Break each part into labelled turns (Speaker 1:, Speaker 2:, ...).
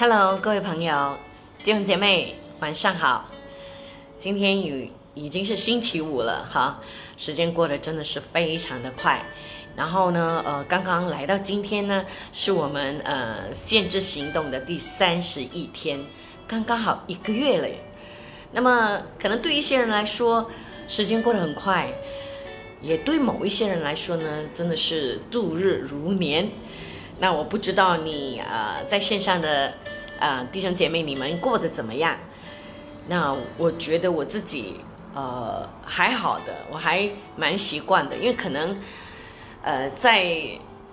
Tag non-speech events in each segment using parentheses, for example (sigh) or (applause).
Speaker 1: Hello，各位朋友、弟兄姐妹，晚上好。今天已已经是星期五了哈，时间过得真的是非常的快。然后呢，呃，刚刚来到今天呢，是我们呃限制行动的第三十一天，刚刚好一个月了。那么，可能对一些人来说，时间过得很快，也对某一些人来说呢，真的是度日如年。那我不知道你呃在线上的呃弟兄姐妹，你们过得怎么样？那我觉得我自己呃还好的，我还蛮习惯的，因为可能呃在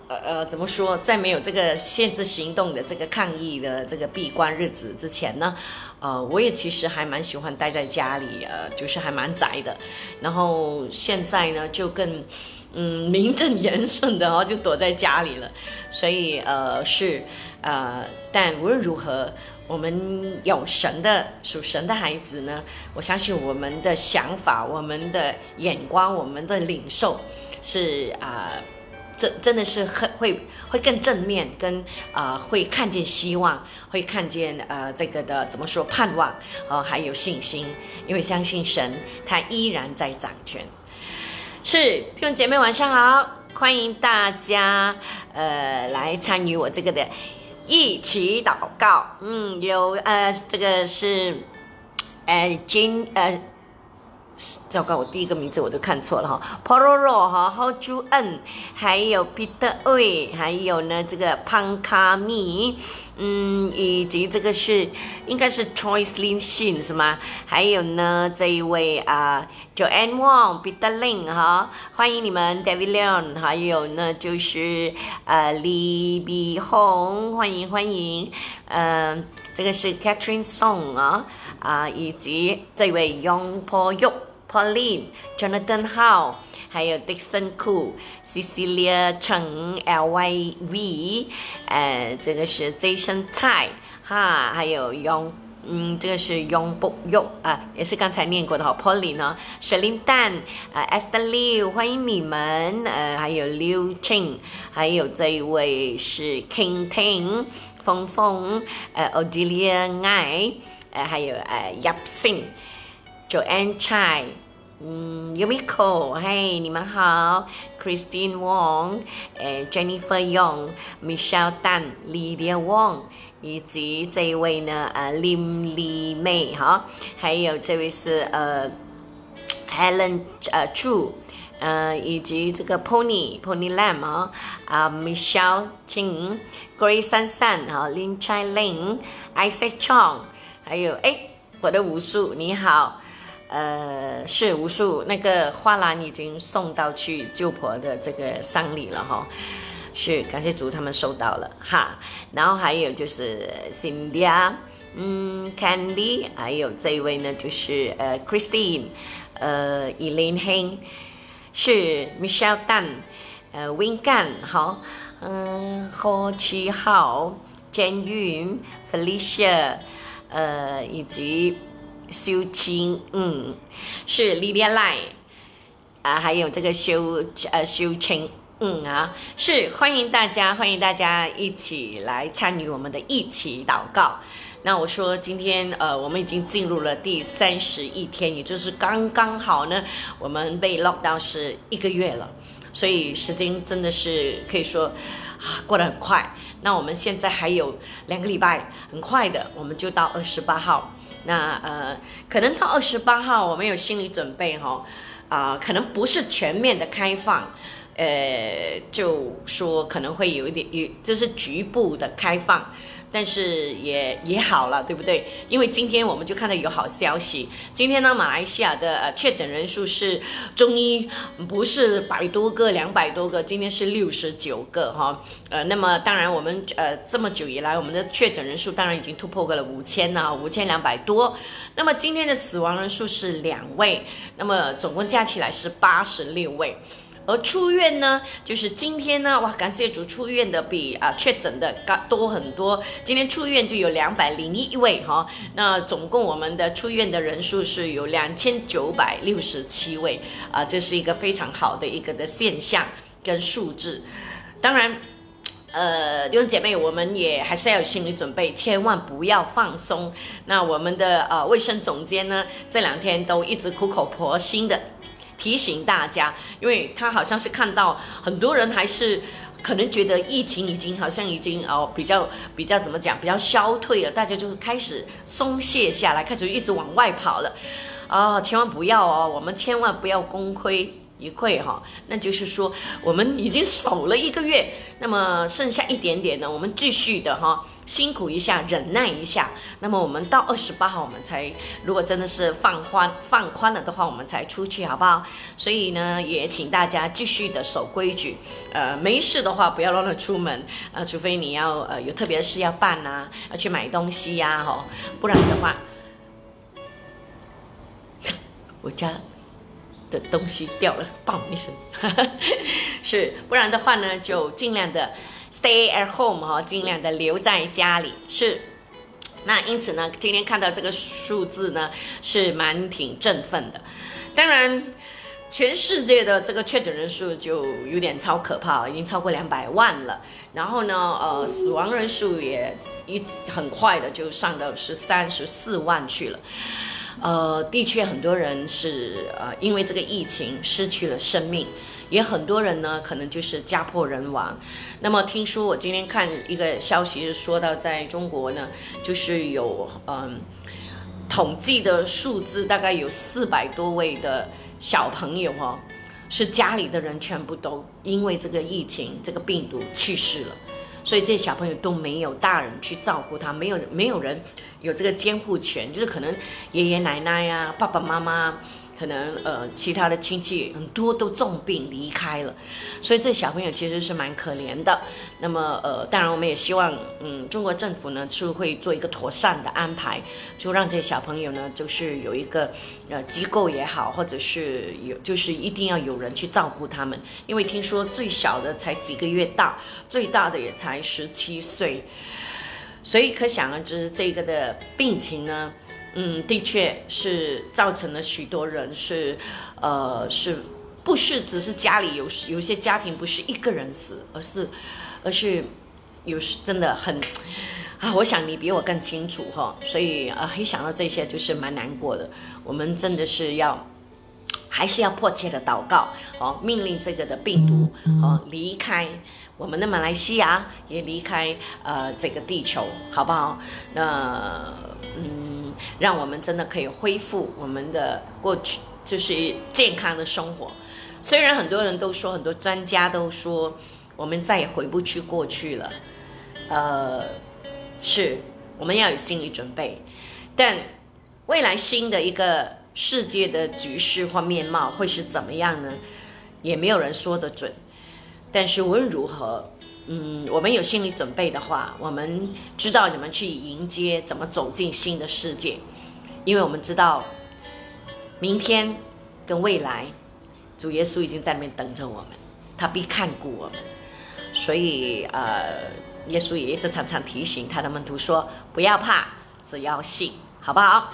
Speaker 1: 呃呃怎么说，在没有这个限制行动的这个抗议的这个闭关日子之前呢，呃我也其实还蛮喜欢待在家里，呃就是还蛮宅的，然后现在呢就更。嗯，名正言顺的哦，就躲在家里了。所以呃是呃，但无论如何，我们有神的属神的孩子呢，我相信我们的想法、我们的眼光、我们的领受是啊，真真的是很会会更正面，跟啊会看见希望，会看见呃这个的怎么说盼望哦，还有信心，因为相信神他依然在掌权。是弟兄姐妹晚上好，欢迎大家呃来参与我这个的一起祷告。嗯，有呃这个是呃金呃。糟糕，我第一个名字我都看错了哈，Pororo 哈，好朱恩，还有 Peter Wei，还有呢这个潘卡米，嗯，以及这个是应该是 Choice Lin Xin 是吗？还有呢这一位啊，Joanne Wong，Peter Lin 哈，欢迎你们，David Leon，还有呢就是呃李碧红，欢迎欢迎，嗯，这个是 Catherine Song 啊啊，以及这位 Yong Po Yu。Pauline、Jonathan Howe，还有 Dixon Koo、Cecilia Cheng、LYV，呃，这个是 Jason 蔡哈，还有 Yong，嗯，这个是 Yong b o Yong 啊，也是刚才念过的哈。Pauline 呢，Shelin Dan，呃，Esther Liu，欢迎你们，呃，还有 Liu Ching，还有这一位是 King Ting，峰峰，呃，Odelia Ngai，呃，还有呃，Yap Sing。Joanne Chai，嗯，Yumiko，嘿，你们好，Christine Wong，呃，Jennifer Young，Michelle Tan，Lydia Wong，以及这一位呢，呃，Lim Li Mei，哈，还有这位是呃，Helen，呃，Chu，呃，以及这个 Pony，Pony Lam，啊，啊，Michelle Ching，Grace San San，哈，Lin Chai Ling，Isaac Chong，还有哎，我的武术，你好。呃，是无数那个花篮已经送到去舅婆的这个丧礼了哈，是感谢主他们收到了哈，然后还有就是 Cindy，嗯，Candy，还有这一位呢就是呃 Christine，呃 Elaine Heng，是 Michelle Dan，呃 Win Gan 好，嗯何七号，Jane Yun Felicia，呃以及。修清，嗯，是 Lydia Lai，啊，还有这个修呃修清，嗯啊，是欢迎大家，欢迎大家一起来参与我们的一起祷告。那我说今天呃，我们已经进入了第三十一天，也就是刚刚好呢，我们被 lock 到是一个月了，所以时间真的是可以说啊过得很快。那我们现在还有两个礼拜，很快的我们就到二十八号。那呃，可能到二十八号，我们有心理准备哈，啊，可能不是全面的开放，呃，就说可能会有一点，有就是局部的开放。但是也也好了，对不对？因为今天我们就看到有好消息。今天呢，马来西亚的呃确诊人数是中医不是百多个、两百多个，今天是六十九个哈。呃，那么当然我们呃这么久以来，我们的确诊人数当然已经突破过了五千呢，五千两百多。那么今天的死亡人数是两位，那么总共加起来是八十六位。而出院呢，就是今天呢，哇，感谢主，出院的比啊确诊的高多很多。今天出院就有两百零一位哈，那总共我们的出院的人数是有两千九百六十七位啊，这是一个非常好的一个的现象跟数字。当然，呃，弟兄姐妹，我们也还是要有心理准备，千万不要放松。那我们的呃卫生总监呢，这两天都一直苦口婆心的提醒大家，因为他好像是看到很多人还是可能觉得疫情已经好像已经哦比较比较怎么讲，比较消退了，大家就开始松懈下来，开始一直往外跑了。啊，千万不要哦，我们千万不要功亏。一块哈，那就是说我们已经守了一个月，那么剩下一点点呢，我们继续的哈，辛苦一下，忍耐一下。那么我们到二十八号，我们才如果真的是放宽放宽了的话，我们才出去，好不好？所以呢，也请大家继续的守规矩，呃，没事的话不要乱乱出门，呃，除非你要呃有特别事要办呐，要去买东西呀，哈，不然的话，(laughs) 我家。的东西掉了，嘣一声，(laughs) 是，不然的话呢，就尽量的 stay at home 哈，尽量的留在家里。是，那因此呢，今天看到这个数字呢，是蛮挺振奋的。当然，全世界的这个确诊人数就有点超可怕，已经超过两百万了。然后呢，呃，死亡人数也一很快的就上到十三十四万去了。呃，的确，很多人是呃因为这个疫情失去了生命，也很多人呢可能就是家破人亡。那么听说我今天看一个消息是说到，在中国呢，就是有嗯统计的数字，大概有四百多位的小朋友哦，是家里的人全部都因为这个疫情这个病毒去世了，所以这些小朋友都没有大人去照顾他，没有没有人。有这个监护权，就是可能爷爷奶奶呀、爸爸妈妈，可能呃其他的亲戚很多都重病离开了，所以这小朋友其实是蛮可怜的。那么呃，当然我们也希望，嗯，中国政府呢是会做一个妥善的安排，就让这些小朋友呢就是有一个呃机构也好，或者是有就是一定要有人去照顾他们，因为听说最小的才几个月大，最大的也才十七岁。所以可想而知，这个的病情呢，嗯，的确是造成了许多人是，呃，是不是只是家里有有些家庭不是一个人死，而是，而是有时真的很啊，我想你比我更清楚哈，所以啊，一想到这些就是蛮难过的。我们真的是要，还是要迫切的祷告哦，命令这个的病毒哦离开。我们的马来西亚也离开呃这个地球，好不好？那嗯，让我们真的可以恢复我们的过去，就是健康的生活。虽然很多人都说，很多专家都说，我们再也回不去过去了。呃，是，我们要有心理准备。但未来新的一个世界的局势或面貌会是怎么样呢？也没有人说得准。但是无论如何，嗯，我们有心理准备的话，我们知道怎么去迎接，怎么走进新的世界，因为我们知道，明天跟未来，主耶稣已经在那边等着我们，他必看顾我们，所以呃，耶稣也一直常常提醒他的门徒说，不要怕，只要信，好不好？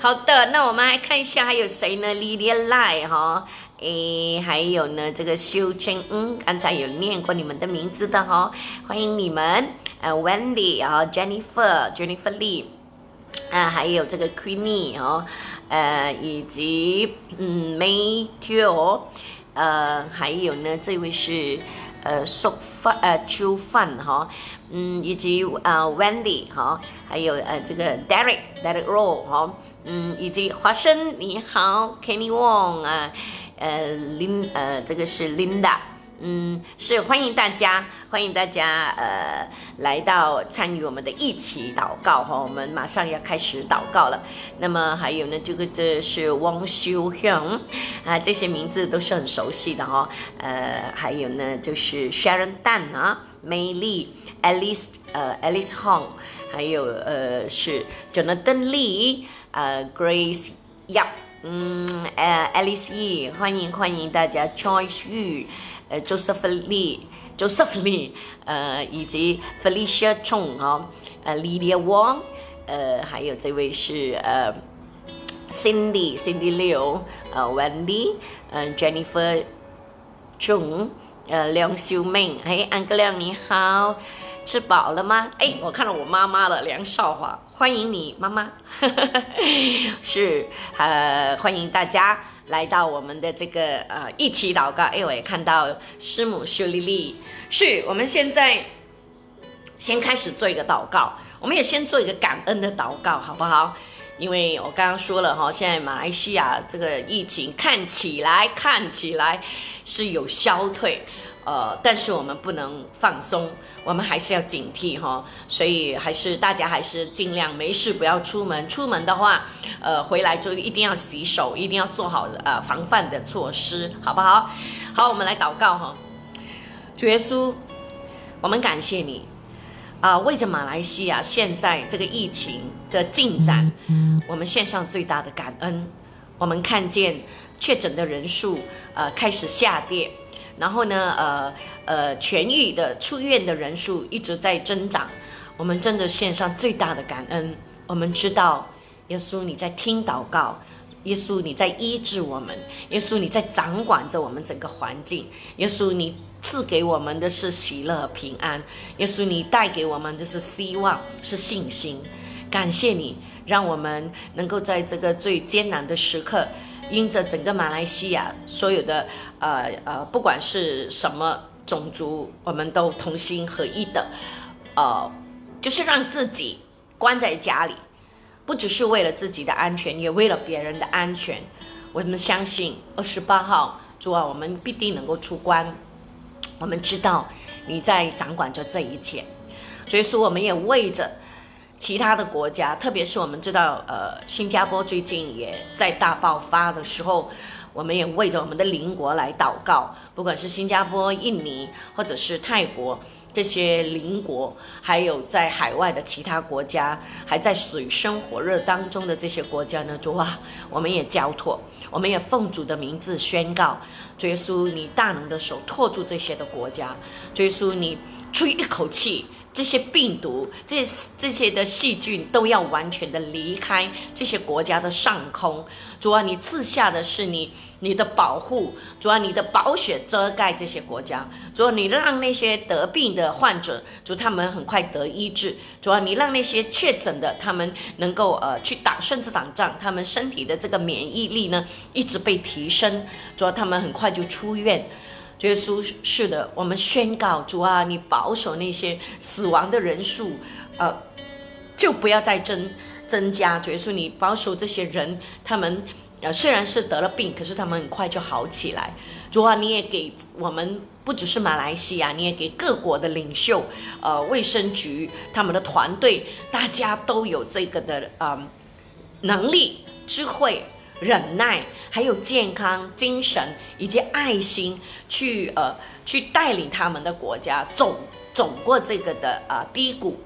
Speaker 1: 好的，那我们来看一下还有谁呢？Lilia Lai 哈。诶，还有呢，这个秀清，嗯，刚才有念过你们的名字的哈，欢迎你们，呃，Wendy 啊，Jennifer，Jennifer Lee，啊，还有这个 Queenie 哦，呃，以及嗯，Matthew，呃，还有呢，这位是呃，苏范，呃，秋范哈，嗯，以及啊，Wendy 哈，还有呃，这个 Derek，Derek Rowe 哈，嗯，以及华生，你好，Kenny Wong 啊。呃，林呃，这个是 Linda，嗯，是欢迎大家，欢迎大家呃来到参与我们的一起祷告哈，我们马上要开始祷告了。那么还有呢，这个这是汪修香啊，这些名字都是很熟悉的哈。呃，还有呢，就是 Sharon Dan 啊，美丽 Alice 呃 Alice Hong，还有呃是 Jonathan Lee，呃 Grace Yap。嗯，呃，Alice E，欢迎欢迎大家，Choice Yu，呃，Joseph Lee，Joseph Lee，呃，以及 Felicia Chong 哈，呃，Lydia Wong，呃，还有这位是呃，Cindy，Cindy Liu，呃，Wendy，呃，Jennifer Chung，呃，梁秀妹，哎，安哥亮你好，吃饱了吗？哎，我看到我妈妈了，梁少华，欢迎你，妈妈，(laughs) 是，呃，欢迎大家来到我们的这个呃一起祷告。哎，我也看到师母秀丽丽，是我们现在先开始做一个祷告，我们也先做一个感恩的祷告，好不好？因为我刚刚说了哈，现在马来西亚这个疫情看起来看起来是有消退，呃，但是我们不能放松，我们还是要警惕哈，所以还是大家还是尽量没事不要出门，出门的话，呃，回来就一定要洗手，一定要做好呃防范的措施，好不好？好，我们来祷告哈，主耶稣，我们感谢你。啊，为着马来西亚现在这个疫情的进展，我们献上最大的感恩。我们看见确诊的人数呃开始下跌，然后呢呃呃痊愈的出院的人数一直在增长。我们真的献上最大的感恩。我们知道耶稣你在听祷告，耶稣你在医治我们，耶稣你在掌管着我们整个环境，耶稣你。赐给我们的是喜乐平安，耶稣，你带给我们的是希望，是信心。感谢你，让我们能够在这个最艰难的时刻，因着整个马来西亚所有的呃呃，不管是什么种族，我们都同心合一的，呃，就是让自己关在家里，不只是为了自己的安全，也为了别人的安全。我们相信二十八号主啊，我们必定能够出关。我们知道你在掌管着这一切，所以说我们也为着其他的国家，特别是我们知道，呃，新加坡最近也在大爆发的时候，我们也为着我们的邻国来祷告，不管是新加坡、印尼或者是泰国。这些邻国，还有在海外的其他国家，还在水深火热当中的这些国家呢，主啊，我们也交托，我们也奉主的名字宣告，主耶稣，你大能的手托住这些的国家，主耶稣，你吹一口气。这些病毒、这这些的细菌都要完全的离开这些国家的上空。主啊，你赐下的是你你的保护，主啊，你的宝血遮盖这些国家。主啊，你让那些得病的患者，主他们很快得医治。主啊，你让那些确诊的他们能够呃去打甚至打仗，他们身体的这个免疫力呢一直被提升。主啊，他们很快就出院。耶稣是的，我们宣告主啊，你保守那些死亡的人数，呃，就不要再增增加。耶稣，你保守这些人，他们呃虽然是得了病，可是他们很快就好起来。主啊，你也给我们不只是马来西亚，你也给各国的领袖，呃，卫生局他们的团队，大家都有这个的啊能力、智慧。忍耐，还有健康、精神以及爱心，去呃去带领他们的国家走走过这个的啊低谷。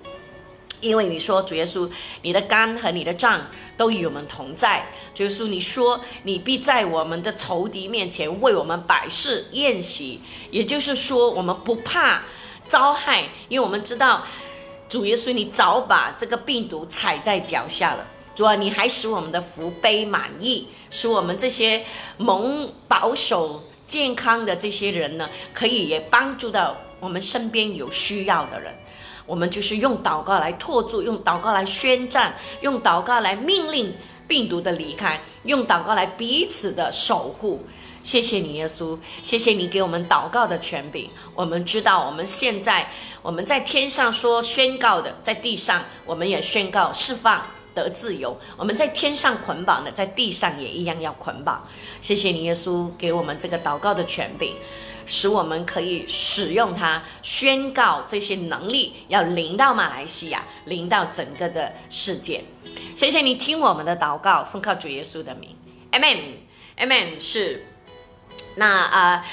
Speaker 1: 因为你说主耶稣，你的肝和你的脏都与我们同在。主耶稣，你说你必在我们的仇敌面前为我们摆设宴席，也就是说我们不怕遭害，因为我们知道主耶稣，你早把这个病毒踩在脚下了。主啊，你还使我们的福杯满意，使我们这些蒙保守健康的这些人呢，可以也帮助到我们身边有需要的人。我们就是用祷告来托住，用祷告来宣战，用祷告来命令病毒的离开，用祷告来彼此的守护。谢谢你，耶稣，谢谢你给我们祷告的权柄。我们知道，我们现在我们在天上说宣告的，在地上我们也宣告释放。得自由，我们在天上捆绑的，在地上也一样要捆绑。谢谢你，耶稣，给我们这个祷告的权柄，使我们可以使用它，宣告这些能力要临到马来西亚，临到整个的世界。谢谢你听我们的祷告，奉靠主耶稣的名，Amen，Amen。是，那啊。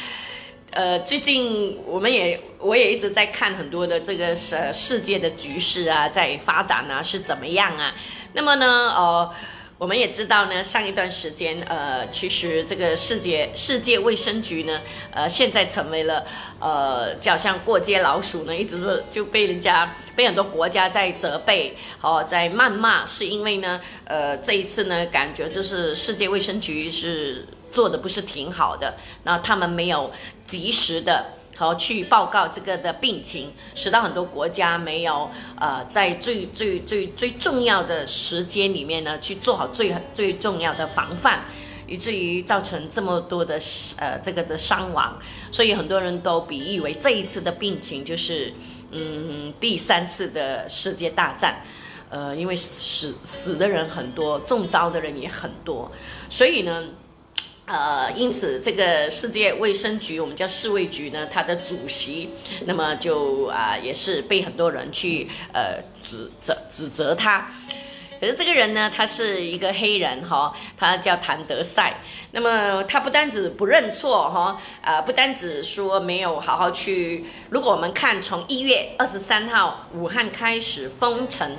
Speaker 1: 呃，最近我们也，我也一直在看很多的这个世世界的局势啊，在发展啊是怎么样啊？那么呢，呃，我们也知道呢，上一段时间，呃，其实这个世界世界卫生局呢，呃，现在成为了呃，就好像过街老鼠呢，一直是就被人家被很多国家在责备，哦，在谩骂，是因为呢，呃，这一次呢，感觉就是世界卫生局是。做的不是挺好的，那他们没有及时的和去报告这个的病情，使到很多国家没有呃在最最最最重要的时间里面呢去做好最最重要的防范，以至于造成这么多的呃这个的伤亡，所以很多人都比喻为这一次的病情就是嗯第三次的世界大战。呃，因为死死的人很多，中招的人也很多，所以呢，呃，因此这个世界卫生局，我们叫世卫局呢，它的主席，那么就啊，也是被很多人去呃指责指责他。可是这个人呢，他是一个黑人哈，他叫谭德赛。那么他不单止不认错哈，啊，不单止说没有好好去。如果我们看从一月二十三号武汉开始封城。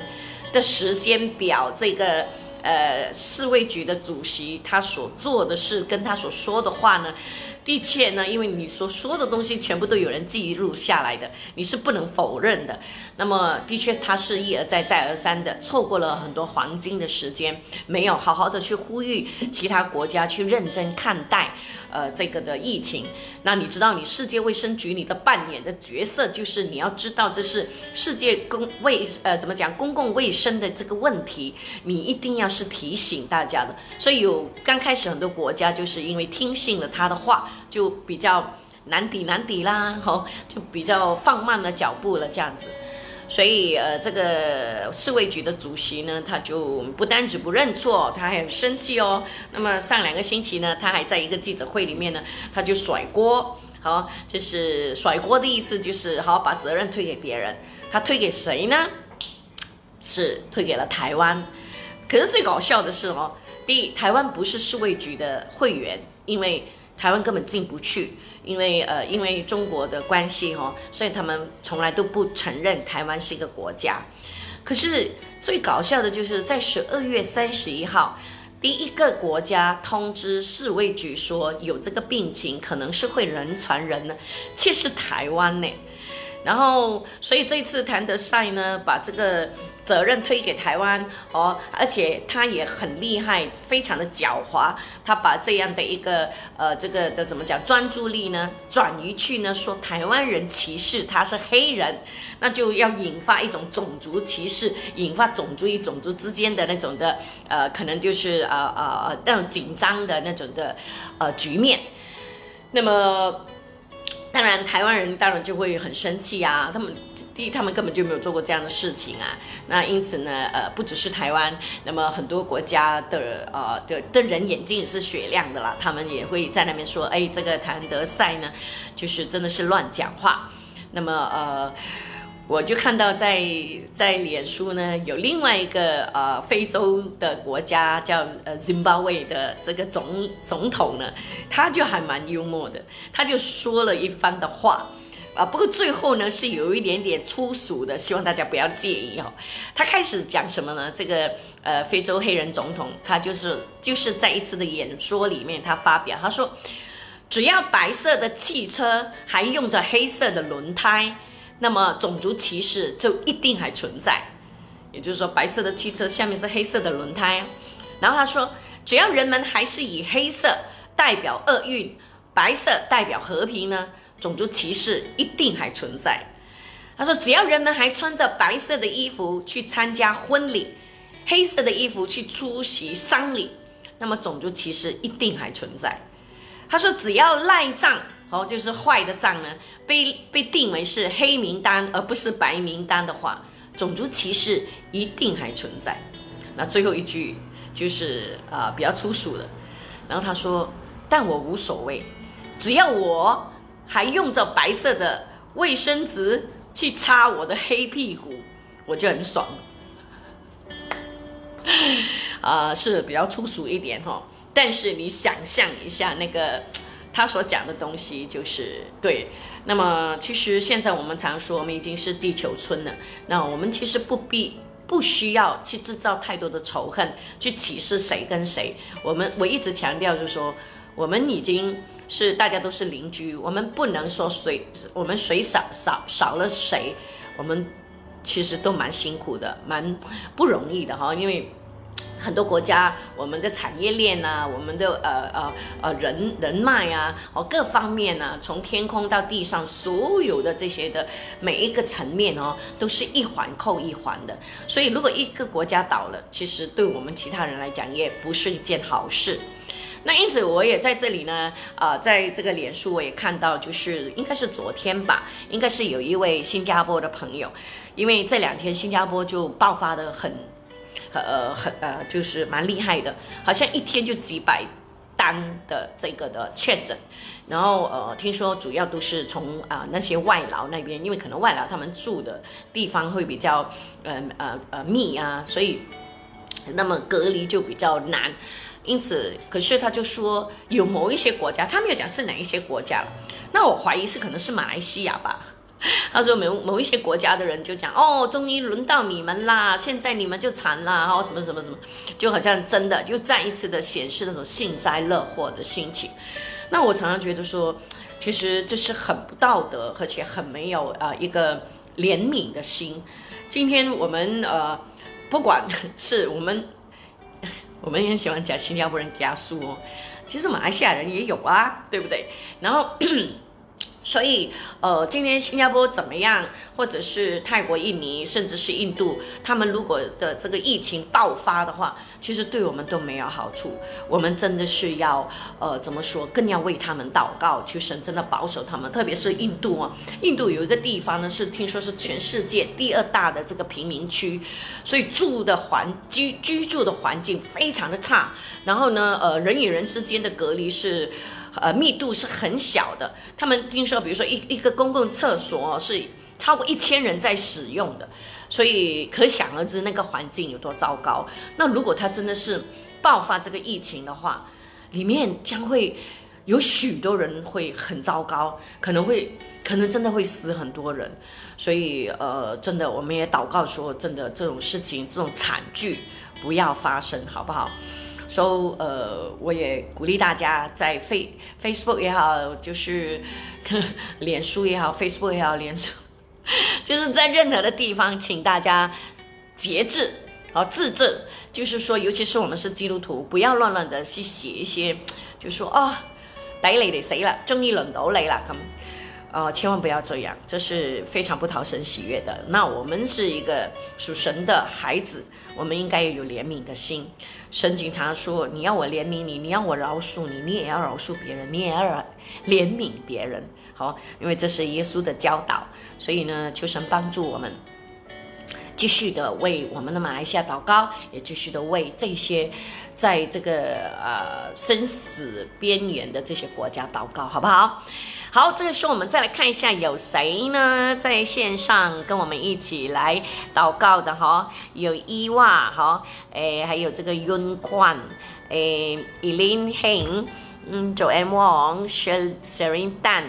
Speaker 1: 的时间表，这个呃，世卫局的主席他所做的事，跟他所说的话呢？的确呢，因为你所说的东西全部都有人记录下来的，你是不能否认的。那么，的确他是一而再再而三的错过了很多黄金的时间，没有好好的去呼吁其他国家去认真看待呃这个的疫情。那你知道，你世界卫生局你的扮演的角色就是你要知道这是世界公卫呃怎么讲公共卫生的这个问题，你一定要是提醒大家的。所以有刚开始很多国家就是因为听信了他的话。就比较难抵难抵啦，吼，就比较放慢了脚步了这样子，所以呃，这个世卫局的主席呢，他就不单止不认错，他还很生气哦。那么上两个星期呢，他还在一个记者会里面呢，他就甩锅，好，就是甩锅的意思就是好把责任推给别人，他推给谁呢？是推给了台湾。可是最搞笑的是哦，第一，台湾不是世卫局的会员，因为。台湾根本进不去，因为呃，因为中国的关系哦，所以他们从来都不承认台湾是一个国家。可是最搞笑的就是在十二月三十一号，第一个国家通知世卫局说有这个病情，可能是会人传人呢，却是台湾呢。然后，所以这次谭德赛呢，把这个。责任推给台湾哦，而且他也很厉害，非常的狡猾。他把这样的一个呃，这个的怎么讲专注力呢，转移去呢，说台湾人歧视他是黑人，那就要引发一种种族歧视，引发种族与种族之间的那种的呃，可能就是呃呃那种紧张的那种的呃局面。那么，当然台湾人当然就会很生气啊，他们。他们根本就没有做过这样的事情啊。那因此呢，呃，不只是台湾，那么很多国家的呃的的人眼睛也是雪亮的啦。他们也会在那边说，哎，这个谭德赛呢，就是真的是乱讲话。那么呃，我就看到在在脸书呢，有另外一个呃非洲的国家叫呃 Zimbabwe 的这个总总统呢，他就还蛮幽默的，他就说了一番的话。啊，不过最后呢是有一点点粗俗的，希望大家不要介意哦。他开始讲什么呢？这个呃，非洲黑人总统，他就是就是在一次的演说里面，他发表他说，只要白色的汽车还用着黑色的轮胎，那么种族歧视就一定还存在。也就是说，白色的汽车下面是黑色的轮胎，然后他说，只要人们还是以黑色代表厄运，白色代表和平呢？种族歧视一定还存在。他说：“只要人们还穿着白色的衣服去参加婚礼，黑色的衣服去出席丧礼，那么种族歧视一定还存在。”他说：“只要赖账哦，就是坏的账呢，被被定为是黑名单而不是白名单的话，种族歧视一定还存在。”那最后一句就是啊比较粗俗的。然后他说：“但我无所谓，只要我。”还用着白色的卫生纸去擦我的黑屁股，我就很爽。(laughs) 啊，是比较粗俗一点哈，但是你想象一下，那个他所讲的东西就是对。那么，其实现在我们常说，我们已经是地球村了。那我们其实不必不需要去制造太多的仇恨，去歧视谁跟谁。我们我一直强调就是说，我们已经。是大家都是邻居，我们不能说谁我们谁少少少了谁，我们其实都蛮辛苦的，蛮不容易的哈。因为很多国家，我们的产业链啊，我们的呃呃呃人人脉啊，哦各方面呢，从天空到地上，所有的这些的每一个层面哦，都是一环扣一环的。所以如果一个国家倒了，其实对我们其他人来讲也不是一件好事。那因此我也在这里呢，啊，在这个脸书我也看到，就是应该是昨天吧，应该是有一位新加坡的朋友，因为这两天新加坡就爆发的很。呃，很呃，就是蛮厉害的，好像一天就几百单的这个的确诊，然后呃，听说主要都是从啊那些外劳那边，因为可能外劳他们住的地方会比较呃呃呃密啊，所以那么隔离就比较难，因此，可是他就说有某一些国家，他没有讲是哪一些国家，那我怀疑是可能是马来西亚吧。(laughs) 他说某某一些国家的人就讲哦，终于轮到你们啦，现在你们就惨啦，哦什么什么什么，就好像真的就再一次的显示那种幸灾乐祸的心情。那我常常觉得说，其实这是很不道德，而且很没有啊一个怜悯的心。今天我们呃，不管是我们，我们也喜欢讲新加坡人加速哦，其实马来西亚人也有啊，对不对？然后。所以，呃，今天新加坡怎么样，或者是泰国、印尼，甚至是印度，他们如果的这个疫情爆发的话，其实对我们都没有好处。我们真的是要，呃，怎么说，更要为他们祷告，求神真的保守他们。特别是印度啊，印度有一个地方呢，是听说是全世界第二大的这个贫民区，所以住的环居居住的环境非常的差。然后呢，呃，人与人之间的隔离是。呃，密度是很小的。他们听说，比如说一一个公共厕所是超过一千人在使用的，所以可想而知那个环境有多糟糕。那如果他真的是爆发这个疫情的话，里面将会有许多人会很糟糕，可能会可能真的会死很多人。所以呃，真的我们也祷告说，真的这种事情这种惨剧不要发生，好不好？所以，呃，我也鼓励大家在 Face Facebook 也好，就是 (laughs) 脸书也好，Facebook 也好，脸书，就是在任何的地方，请大家节制，好自制。就是说，尤其是我们是基督徒，不要乱乱的去写一些，就说啊，逮你得谁了，终于轮到你了，咁，呃，千万不要这样，这是非常不讨神喜悦的。那我们是一个属神的孩子。我们应该要有怜悯的心。神经常说：“你要我怜悯你，你要我饶恕你，你也要饶恕别人，你也要怜悯别人。”好，因为这是耶稣的教导，所以呢，求神帮助我们，继续的为我们的马来西亚祷告，也继续的为这些在这个呃生死边缘的这些国家祷告，好不好？好，这个时候我们再来看一下有谁呢，在线上跟我们一起来祷告的哈，有伊娃哈，诶，还有这个 Yun Kwan，诶，Eileen Heng，嗯，Joanne Wong，Sherin Dan，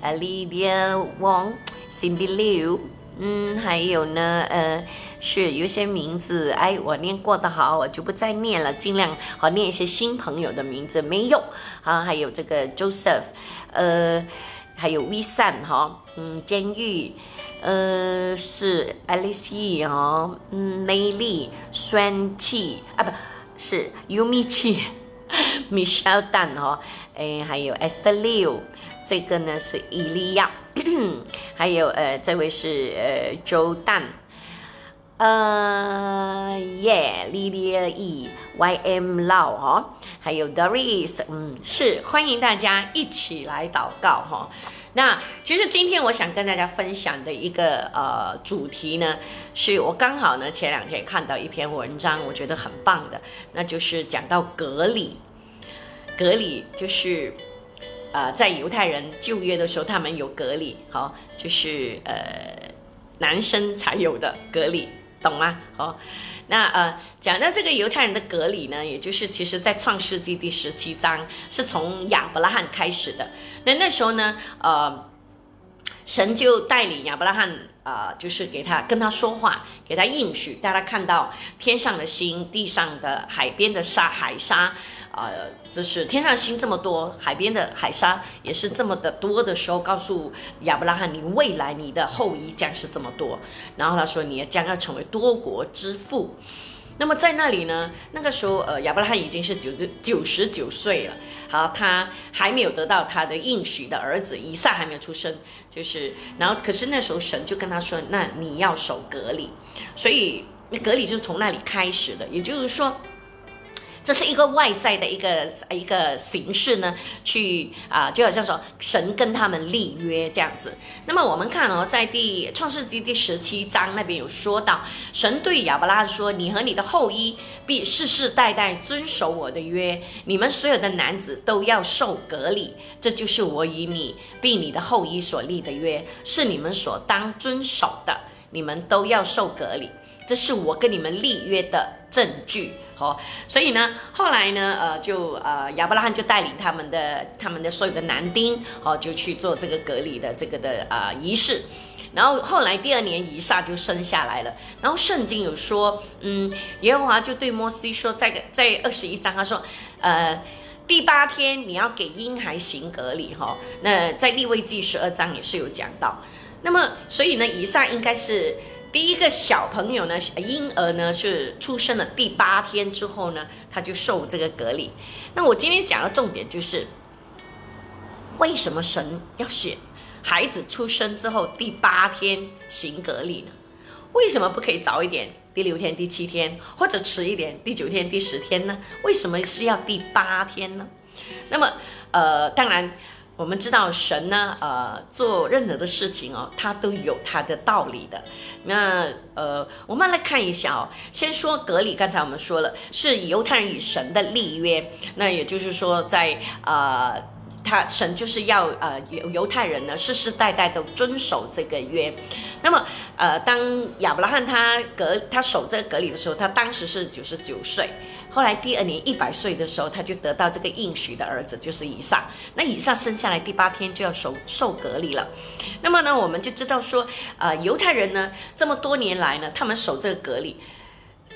Speaker 1: 呃，Lydia Wong，Cindy Liu，嗯，还有呢，呃，是有些名字，哎，我念过的好，我就不再念了，尽量好念一些新朋友的名字，没有，啊，还有这个 Joseph。呃，还有 V 三哈，嗯，监狱，呃，是 Alice 哈，嗯，美丽，酸气啊，不是 Umi 气，(laughs) Michelle Dan 哈，哎，还有 Esther Liu，这个呢是伊利亚，还有呃，这位是呃周蛋。呃耶，Lily E，Y M Lau 哈，还有 Doris，嗯，是欢迎大家一起来祷告哈。那其实今天我想跟大家分享的一个呃主题呢，是我刚好呢前两天看到一篇文章，我觉得很棒的，那就是讲到隔离，隔离就是呃在犹太人就业的时候，他们有隔离，好，就是呃男生才有的隔离。懂吗？哦，那呃，讲到这个犹太人的隔离呢，也就是其实在创世纪第十七章是从亚伯拉罕开始的。那那时候呢，呃，神就带领亚伯拉罕啊，就是给他跟他说话，给他应许，带他看到天上的星，地上的海边的沙海沙。呃，就是天上星这么多，海边的海沙也是这么的多的时候，告诉亚伯拉罕，你未来你的后裔将是这么多。然后他说，你将要成为多国之父。那么在那里呢，那个时候呃亚伯拉罕已经是九十九十九岁了，好，他还没有得到他的应许的儿子以撒还没有出生，就是然后可是那时候神就跟他说，那你要守隔离，所以隔离就是从那里开始的，也就是说。这是一个外在的一个一个形式呢，去啊，就好像说神跟他们立约这样子。那么我们看哦，在第创世纪第十七章那边有说到，神对亚伯拉罕说：“你和你的后裔必世世代代遵守我的约，你们所有的男子都要受隔离，这就是我与你并你的后裔所立的约，是你们所当遵守的，你们都要受隔离，这是我跟你们立约的证据。”好，所以呢，后来呢，呃，就呃，亚伯拉罕就带领他们的他们的所有的男丁，哦，就去做这个隔离的这个的啊仪式。然后后来第二年以撒就生下来了。然后圣经有说，嗯，耶和华就对摩西说，在在二十一章他说，呃，第八天你要给婴孩行隔离哈。那在立位记十二章也是有讲到。那么所以呢，以撒应该是。第一个小朋友呢，婴儿呢是出生了第八天之后呢，他就受这个隔离。那我今天讲的重点就是，为什么神要选孩子出生之后第八天行隔离呢？为什么不可以早一点，第六天、第七天，或者迟一点，第九天、第十天呢？为什么是要第八天呢？那么，呃，当然。我们知道神呢，呃，做任何的事情哦，他都有他的道理的。那呃，我们来看一下哦，先说隔离。刚才我们说了，是犹太人与神的立约。那也就是说，在呃，他神就是要呃犹犹太人呢世世代代都遵守这个约。那么呃，当亚伯拉罕他隔他守这个隔离的时候，他当时是九十九岁。后来第二年一百岁的时候，他就得到这个应许的儿子，就是以撒。那以撒生下来第八天就要受受隔离了。那么呢，我们就知道说，呃，犹太人呢这么多年来呢，他们守这个隔离，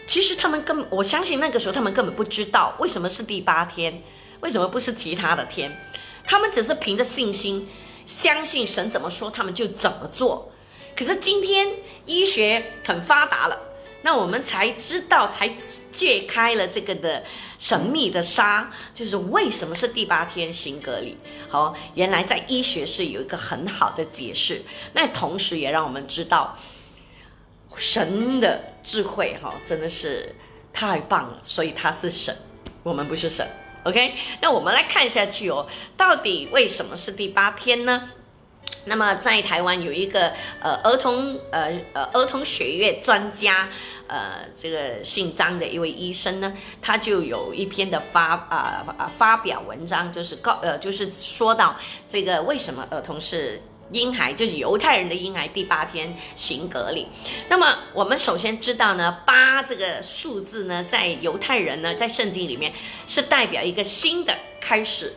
Speaker 1: 其实他们根我相信那个时候他们根本不知道为什么是第八天，为什么不是其他的天，他们只是凭着信心相信神怎么说他们就怎么做。可是今天医学很发达了。那我们才知道，才揭开了这个的神秘的纱，就是为什么是第八天行隔离。好，原来在医学是有一个很好的解释。那同时也让我们知道，神的智慧哈真的是太棒了。所以他是神，我们不是神。OK，那我们来看下去哦，到底为什么是第八天呢？那么在台湾有一个呃儿童呃呃儿童血液专家，呃这个姓张的一位医生呢，他就有一篇的发啊啊发表文章，就是告呃就是说到这个为什么儿童是婴孩，就是犹太人的婴孩第八天行隔离。那么我们首先知道呢，八这个数字呢，在犹太人呢在圣经里面是代表一个新的开始。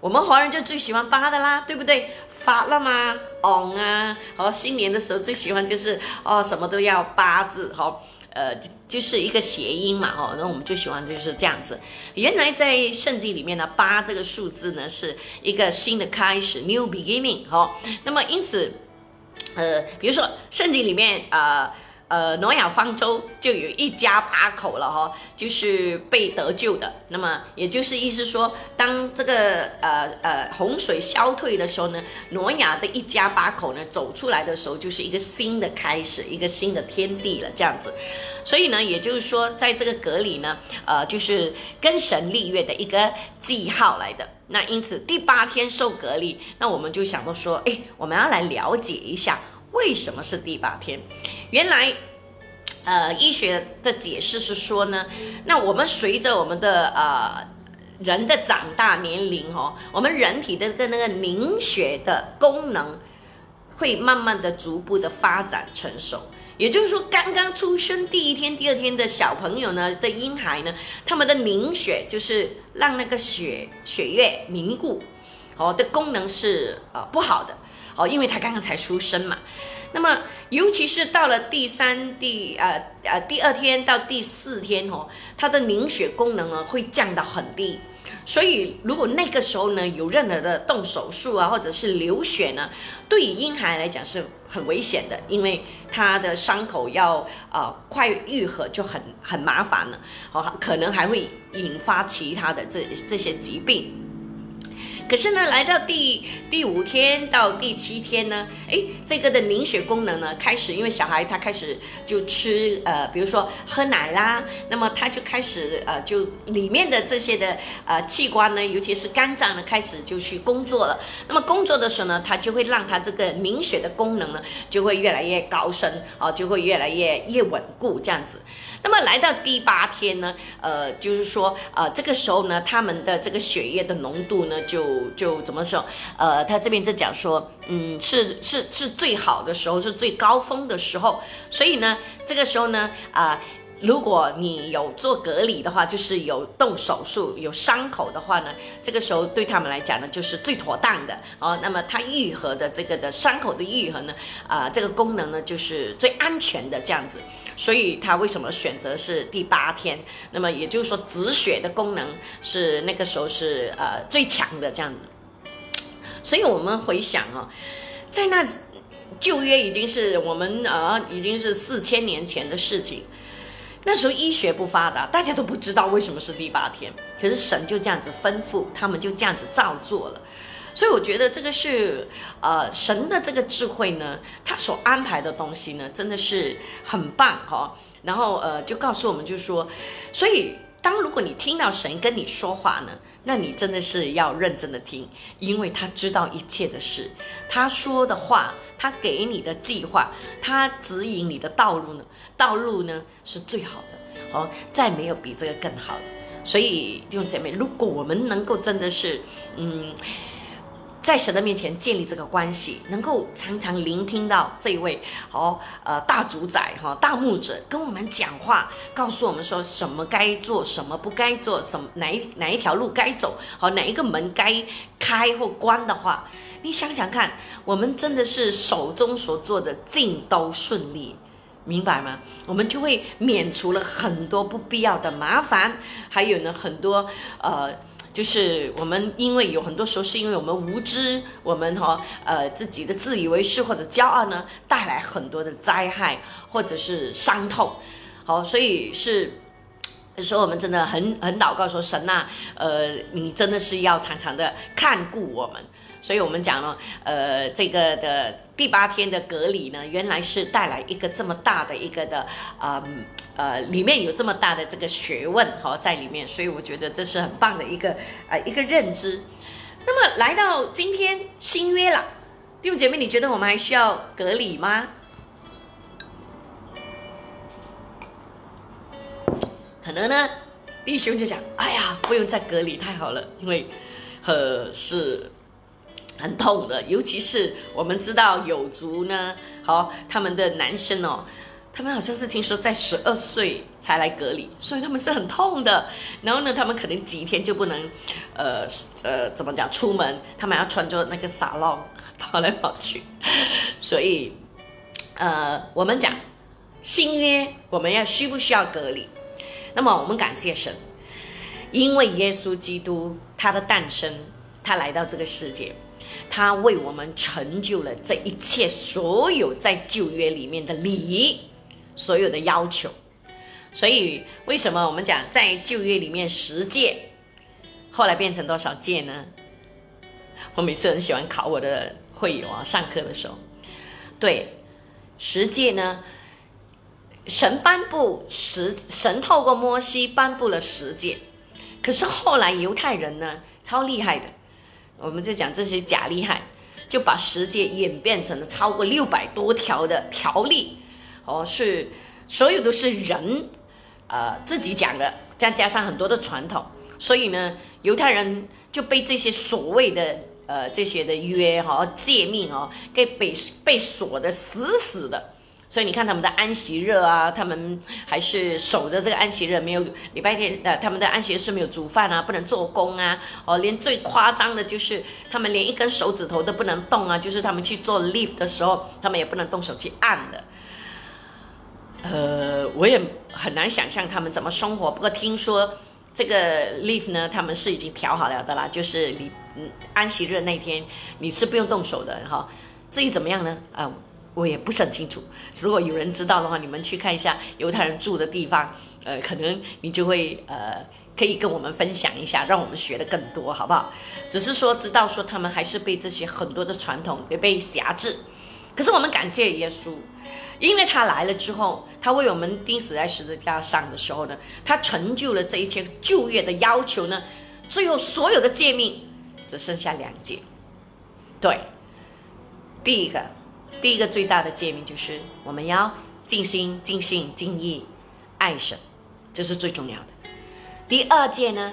Speaker 1: 我们华人就最喜欢八的啦，对不对？八了吗昂啊，哦，新年的时候最喜欢就是哦，什么都要八字，哦，呃，就是一个谐音嘛，哦，那我们就喜欢就是这样子。原来在圣经里面呢，八这个数字呢是一个新的开始，new beginning，哦，那么因此，呃，比如说圣经里面。呃，呃挪亚方舟就有一家八口了哈，就是被得救的。那么也就是意思说，当这个呃呃洪水消退的时候呢，挪亚的一家八口呢走出来的时候，就是一个新的开始，一个新的天地了，这样子。所以呢，也就是说，在这个隔离呢，呃，就是跟神立约的一个记号来的。那因此第八天受隔离，那我们就想到说，哎，我们要来了解一下。为什么是第八天？原来，呃，医学的解释是说呢，那我们随着我们的呃人的长大年龄哦，我们人体的个那个凝血的功能会慢慢的逐步的发展成熟。也就是说，刚刚出生第一天、第二天的小朋友呢的婴孩呢，他们的凝血就是让那个血血液凝固，哦的功能是呃不好的。哦，因为他刚刚才出生嘛，那么尤其是到了第三、第呃呃第二天到第四天哦，他的凝血功能呢会降到很低，所以，如果那个时候呢有任何的动手术啊，或者是流血呢，对于婴孩来讲是很危险的，因为他的伤口要呃快愈合就很很麻烦了，哦，可能还会引发其他的这这些疾病。可是呢，来到第第五天到第七天呢，哎，这个的凝血功能呢开始，因为小孩他开始就吃呃，比如说喝奶啦，那么他就开始呃，就里面的这些的呃器官呢，尤其是肝脏呢，开始就去工作了。那么工作的时候呢，它就会让它这个凝血的功能呢，就会越来越高深啊，就会越来越越稳固这样子。那么来到第八天呢，呃，就是说，呃，这个时候呢，他们的这个血液的浓度呢，就就怎么说？呃，他这边在讲说，嗯，是是是最好的时候，是最高峰的时候。所以呢，这个时候呢，啊，如果你有做隔离的话，就是有动手术、有伤口的话呢，这个时候对他们来讲呢，就是最妥当的哦。那么它愈合的这个的伤口的愈合呢，啊，这个功能呢，就是最安全的这样子。所以他为什么选择是第八天？那么也就是说止血的功能是那个时候是呃最强的这样子。所以我们回想啊，在那旧约已经是我们啊已经是四千年前的事情，那时候医学不发达，大家都不知道为什么是第八天。可是神就这样子吩咐，他们就这样子照做了。所以我觉得这个是，呃，神的这个智慧呢，他所安排的东西呢，真的是很棒哈。然后呃，就告诉我们，就说，所以当如果你听到神跟你说话呢，那你真的是要认真的听，因为他知道一切的事，他说的话，他给你的计划，他指引你的道路呢，道路呢是最好的，哦，再没有比这个更好的。所以弟兄姐妹，如果我们能够真的是，嗯。在神的面前建立这个关系，能够常常聆听到这一位好呃大主宰哈大牧者跟我们讲话，告诉我们说什么该做，什么不该做，什么哪一哪一条路该走，好哪一个门该开或关的话，你想想看，我们真的是手中所做的尽都顺利，明白吗？我们就会免除了很多不必要的麻烦，还有呢很多呃。就是我们，因为有很多时候是因为我们无知，我们哈呃自己的自以为是或者骄傲呢，带来很多的灾害或者是伤痛，好，所以是说我们真的很很祷告说神呐，呃，你真的是要常常的看顾我们。所以我们讲了，呃，这个的第八天的隔离呢，原来是带来一个这么大的一个的，呃呃，里面有这么大的这个学问哈在里面，所以我觉得这是很棒的一个呃一个认知。那么来到今天新约了，弟兄姐妹，你觉得我们还需要隔离吗？可能呢，弟兄就讲，哎呀，不用再隔离，太好了，因为呃是。很痛的，尤其是我们知道有族呢，好，他们的男生哦，他们好像是听说在十二岁才来隔离，所以他们是很痛的。然后呢，他们可能几天就不能，呃呃，怎么讲出门？他们要穿着那个纱笼跑来跑去。所以，呃，我们讲新约，我们要需不需要隔离？那么我们感谢神，因为耶稣基督他的诞生，他来到这个世界。他为我们成就了这一切，所有在旧约里面的礼仪，所有的要求。所以，为什么我们讲在旧约里面十诫，后来变成多少诫呢？我每次很喜欢考我的会友啊，上课的时候，对十诫呢，神颁布十，神透过摩西颁布了十诫，可是后来犹太人呢，超厉害的。我们就讲这些假厉害，就把世界演变成了超过六百多条的条例，哦，是所有都是人，呃，自己讲的，再加上很多的传统，所以呢，犹太人就被这些所谓的呃这些的约哈诫命哦，给被被锁的死死的。所以你看他们的安息日啊，他们还是守着这个安息日，没有礼拜天呃，他们的安息日是没有煮饭啊，不能做工啊，哦，连最夸张的就是他们连一根手指头都不能动啊，就是他们去做 lift 的时候，他们也不能动手去按的。呃，我也很难想象他们怎么生活，不过听说。这个 leave 呢，他们是已经调好了的啦，就是你安息日那天你是不用动手的哈。至于怎么样呢？啊，我也不是很清楚。如果有人知道的话，你们去看一下犹太人住的地方，呃，可能你就会呃可以跟我们分享一下，让我们学的更多，好不好？只是说知道说他们还是被这些很多的传统被被辖制，可是我们感谢耶稣。因为他来了之后，他为我们钉死在十字架上的时候呢，他成就了这一切旧约的要求呢。最后所有的诫命只剩下两诫。对，第一个，第一个最大的诫命就是我们要尽心、尽性、尽意爱神，这是最重要的。第二诫呢，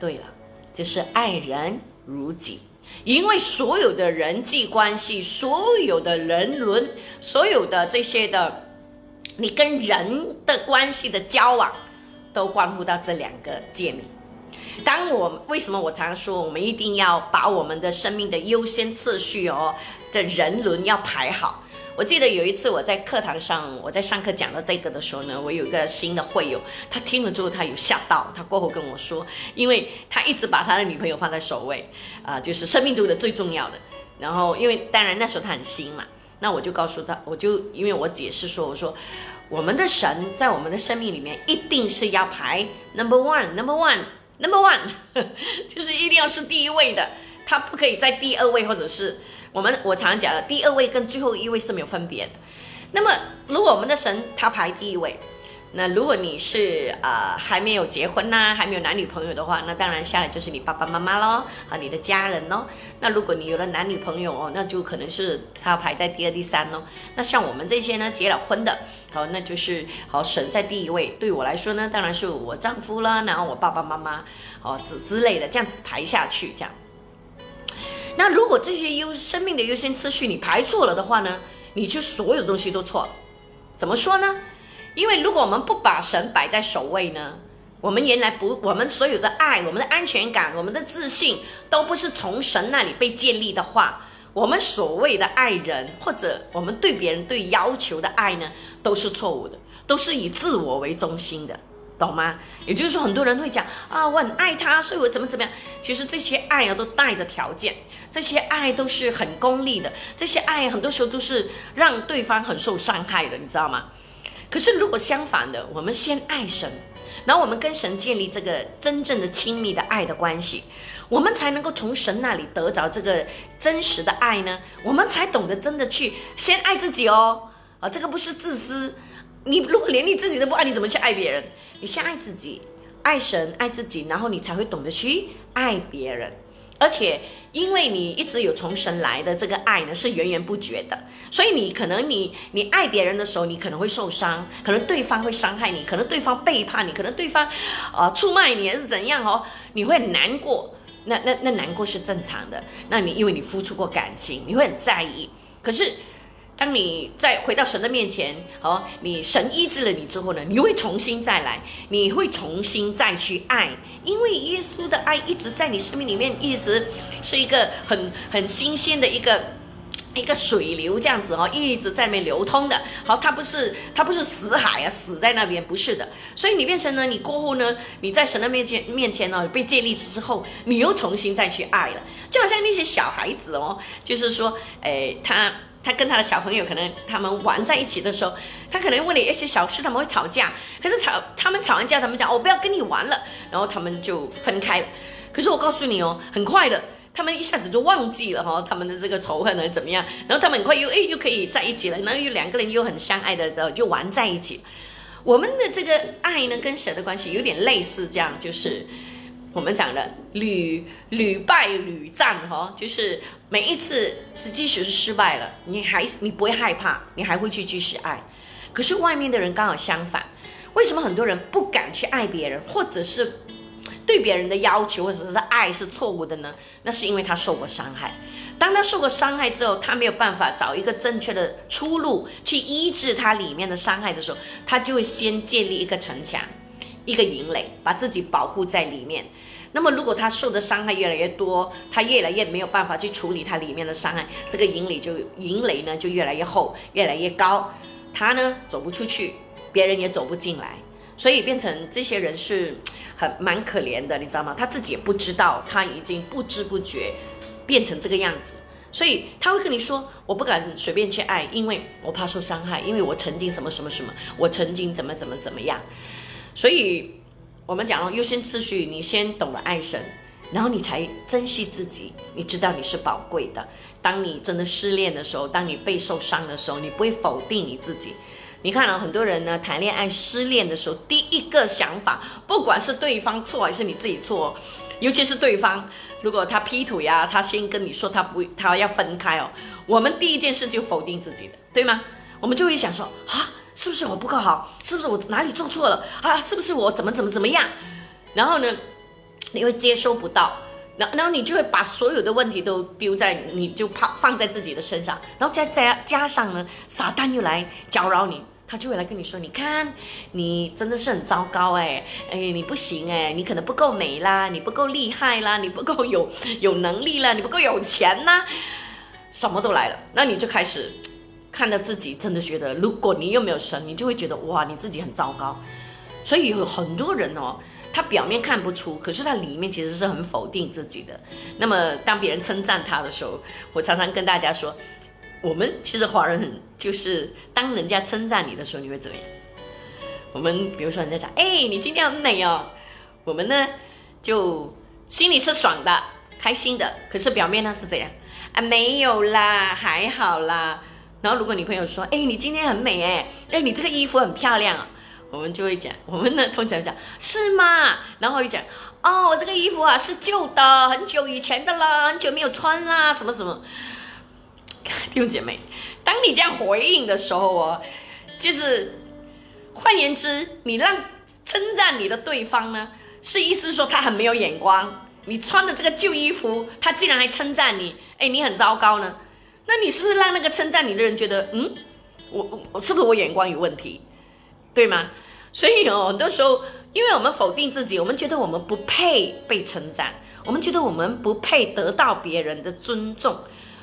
Speaker 1: 对了，就是爱人如己。因为所有的人际关系，所有的人伦，所有的这些的，你跟人的关系的交往，都关乎到这两个界面。当我为什么我常说，我们一定要把我们的生命的优先次序哦的人伦要排好。我记得有一次我在课堂上，我在上课讲到这个的时候呢，我有一个新的会友，他听了之后他有吓到，他过后跟我说，因为他一直把他的女朋友放在首位，啊，就是生命中的最重要的。然后因为当然那时候他很新嘛，那我就告诉他，我就因为我解释说，我说我们的神在我们的生命里面一定是要排 number one，number one，number one，(laughs) 就是一定要是第一位的，他不可以在第二位或者是。我们我常常讲了，第二位跟最后一位是没有分别的。那么，如果我们的神他排第一位，那如果你是呃还没有结婚呐，还没有男女朋友的话，那当然下来就是你爸爸妈妈喽，和你的家人喽。那如果你有了男女朋友哦，那就可能是他排在第二、第三喽。那像我们这些呢，结了婚的，好，那就是好神在第一位。对我来说呢，当然是我丈夫啦，然后我爸爸妈妈，哦之之类的，这样子排下去，这样。那如果这些优生命的优先次序你排错了的话呢，你就所有东西都错了。怎么说呢？因为如果我们不把神摆在首位呢，我们原来不，我们所有的爱、我们的安全感、我们的自信都不是从神那里被建立的话，我们所谓的爱人或者我们对别人对要求的爱呢，都是错误的，都是以自我为中心的。懂吗？也就是说，很多人会讲啊，我很爱他，所以我怎么怎么样。其实这些爱啊，都带着条件，这些爱都是很功利的，这些爱很多时候都是让对方很受伤害的，你知道吗？可是如果相反的，我们先爱神，然后我们跟神建立这个真正的亲密的爱的关系，我们才能够从神那里得着这个真实的爱呢。我们才懂得真的去先爱自己哦，啊，这个不是自私。你如果连你自己都不爱，你怎么去爱别人？你先爱自己，爱神，爱自己，然后你才会懂得去爱别人。而且，因为你一直有从神来的这个爱呢，是源源不绝的，所以你可能你你爱别人的时候，你可能会受伤，可能对方会伤害你，可能对方背叛你，可能对方啊出卖你还是怎样哦，你会很难过。那那那难过是正常的。那你因为你付出过感情，你会很在意。可是。当你再回到神的面前，哦，你神医治了你之后呢，你会重新再来，你会重新再去爱，因为耶稣的爱一直在你生命里面，一直是一个很很新鲜的一个一个水流这样子哦，一直在那流通的。好，它不是它不是死海啊，死在那边不是的。所以你变成呢，你过后呢，你在神的面前面前呢被建立之后，你又重新再去爱了，就好像那些小孩子哦，就是说，哎，他。他跟他的小朋友可能他们玩在一起的时候，他可能为了一些小事他们会吵架，可是吵他们吵完架，他们讲我不要跟你玩了，然后他们就分开了。可是我告诉你哦，很快的，他们一下子就忘记了哈，他们的这个仇恨呢怎么样？然后他们很快又哎又可以在一起了，然后又两个人又很相爱的就玩在一起。我们的这个爱呢跟神的关系有点类似，这样就是。我们讲的屡屡败屡战，哈，就是每一次，即使是失败了，你还你不会害怕，你还会去继续爱。可是外面的人刚好相反，为什么很多人不敢去爱别人，或者是对别人的要求或者是爱是错误的呢？那是因为他受过伤害。当他受过伤害之后，他没有办法找一个正确的出路去医治他里面的伤害的时候，他就会先建立一个城墙。一个营垒，把自己保护在里面。那么，如果他受的伤害越来越多，他越来越没有办法去处理他里面的伤害，这个营垒就营垒呢就越来越厚，越来越高，他呢走不出去，别人也走不进来，所以变成这些人是很蛮可怜的，你知道吗？他自己也不知道，他已经不知不觉变成这个样子，所以他会跟你说：“我不敢随便去爱，因为我怕受伤害，因为我曾经什么什么什么，我曾经怎么怎么怎么样。”所以，我们讲了优先次序，你先懂得爱神，然后你才珍惜自己，你知道你是宝贵的。当你真的失恋的时候，当你被受伤的时候，你不会否定你自己。你看啊很多人呢，谈恋爱失恋的时候，第一个想法，不管是对方错还是你自己错，尤其是对方，如果他劈腿呀，他先跟你说他不，他要分开哦，我们第一件事就否定自己的，对吗？我们就会想说啊，是不是我不够好？是不是我哪里做错了啊？是不是我怎么怎么怎么样？然后呢，你会接收不到，然然后你就会把所有的问题都丢在，你就怕放在自己的身上，然后再加加上呢，撒旦又来搅扰你。他就会来跟你说：“你看，你真的是很糟糕哎，哎，你不行哎，你可能不够美啦，你不够厉害啦，你不够有有能力啦，你不够有钱呐，什么都来了。那你就开始看到自己，真的觉得，如果你又没有神，你就会觉得哇，你自己很糟糕。所以有很多人哦，他表面看不出，可是他里面其实是很否定自己的。那么当别人称赞他的时候，我常常跟大家说。”我们其实华人很就是当人家称赞你的时候，你会怎么样？我们比如说人家讲，哎，你今天很美哦，我们呢就心里是爽的、开心的，可是表面呢是怎样？啊，没有啦，还好啦。然后如果女朋友说，哎，你今天很美哎，哎，你这个衣服很漂亮啊，我们就会讲，我们呢通常讲是吗？然后一讲，哦，我这个衣服啊是旧的，很久以前的啦，很久没有穿啦，什么什么。(laughs) 弟兄姐妹，当你这样回应的时候哦，就是换言之，你让称赞你的对方呢，是意思说他很没有眼光。你穿的这个旧衣服，他竟然还称赞你，哎，你很糟糕呢。那你是不是让那个称赞你的人觉得，嗯，我我是不是我眼光有问题，对吗？所以哦，很多时候，因为我们否定自己，我们觉得我们不配被称赞，我们觉得我们不配得到别人的尊重。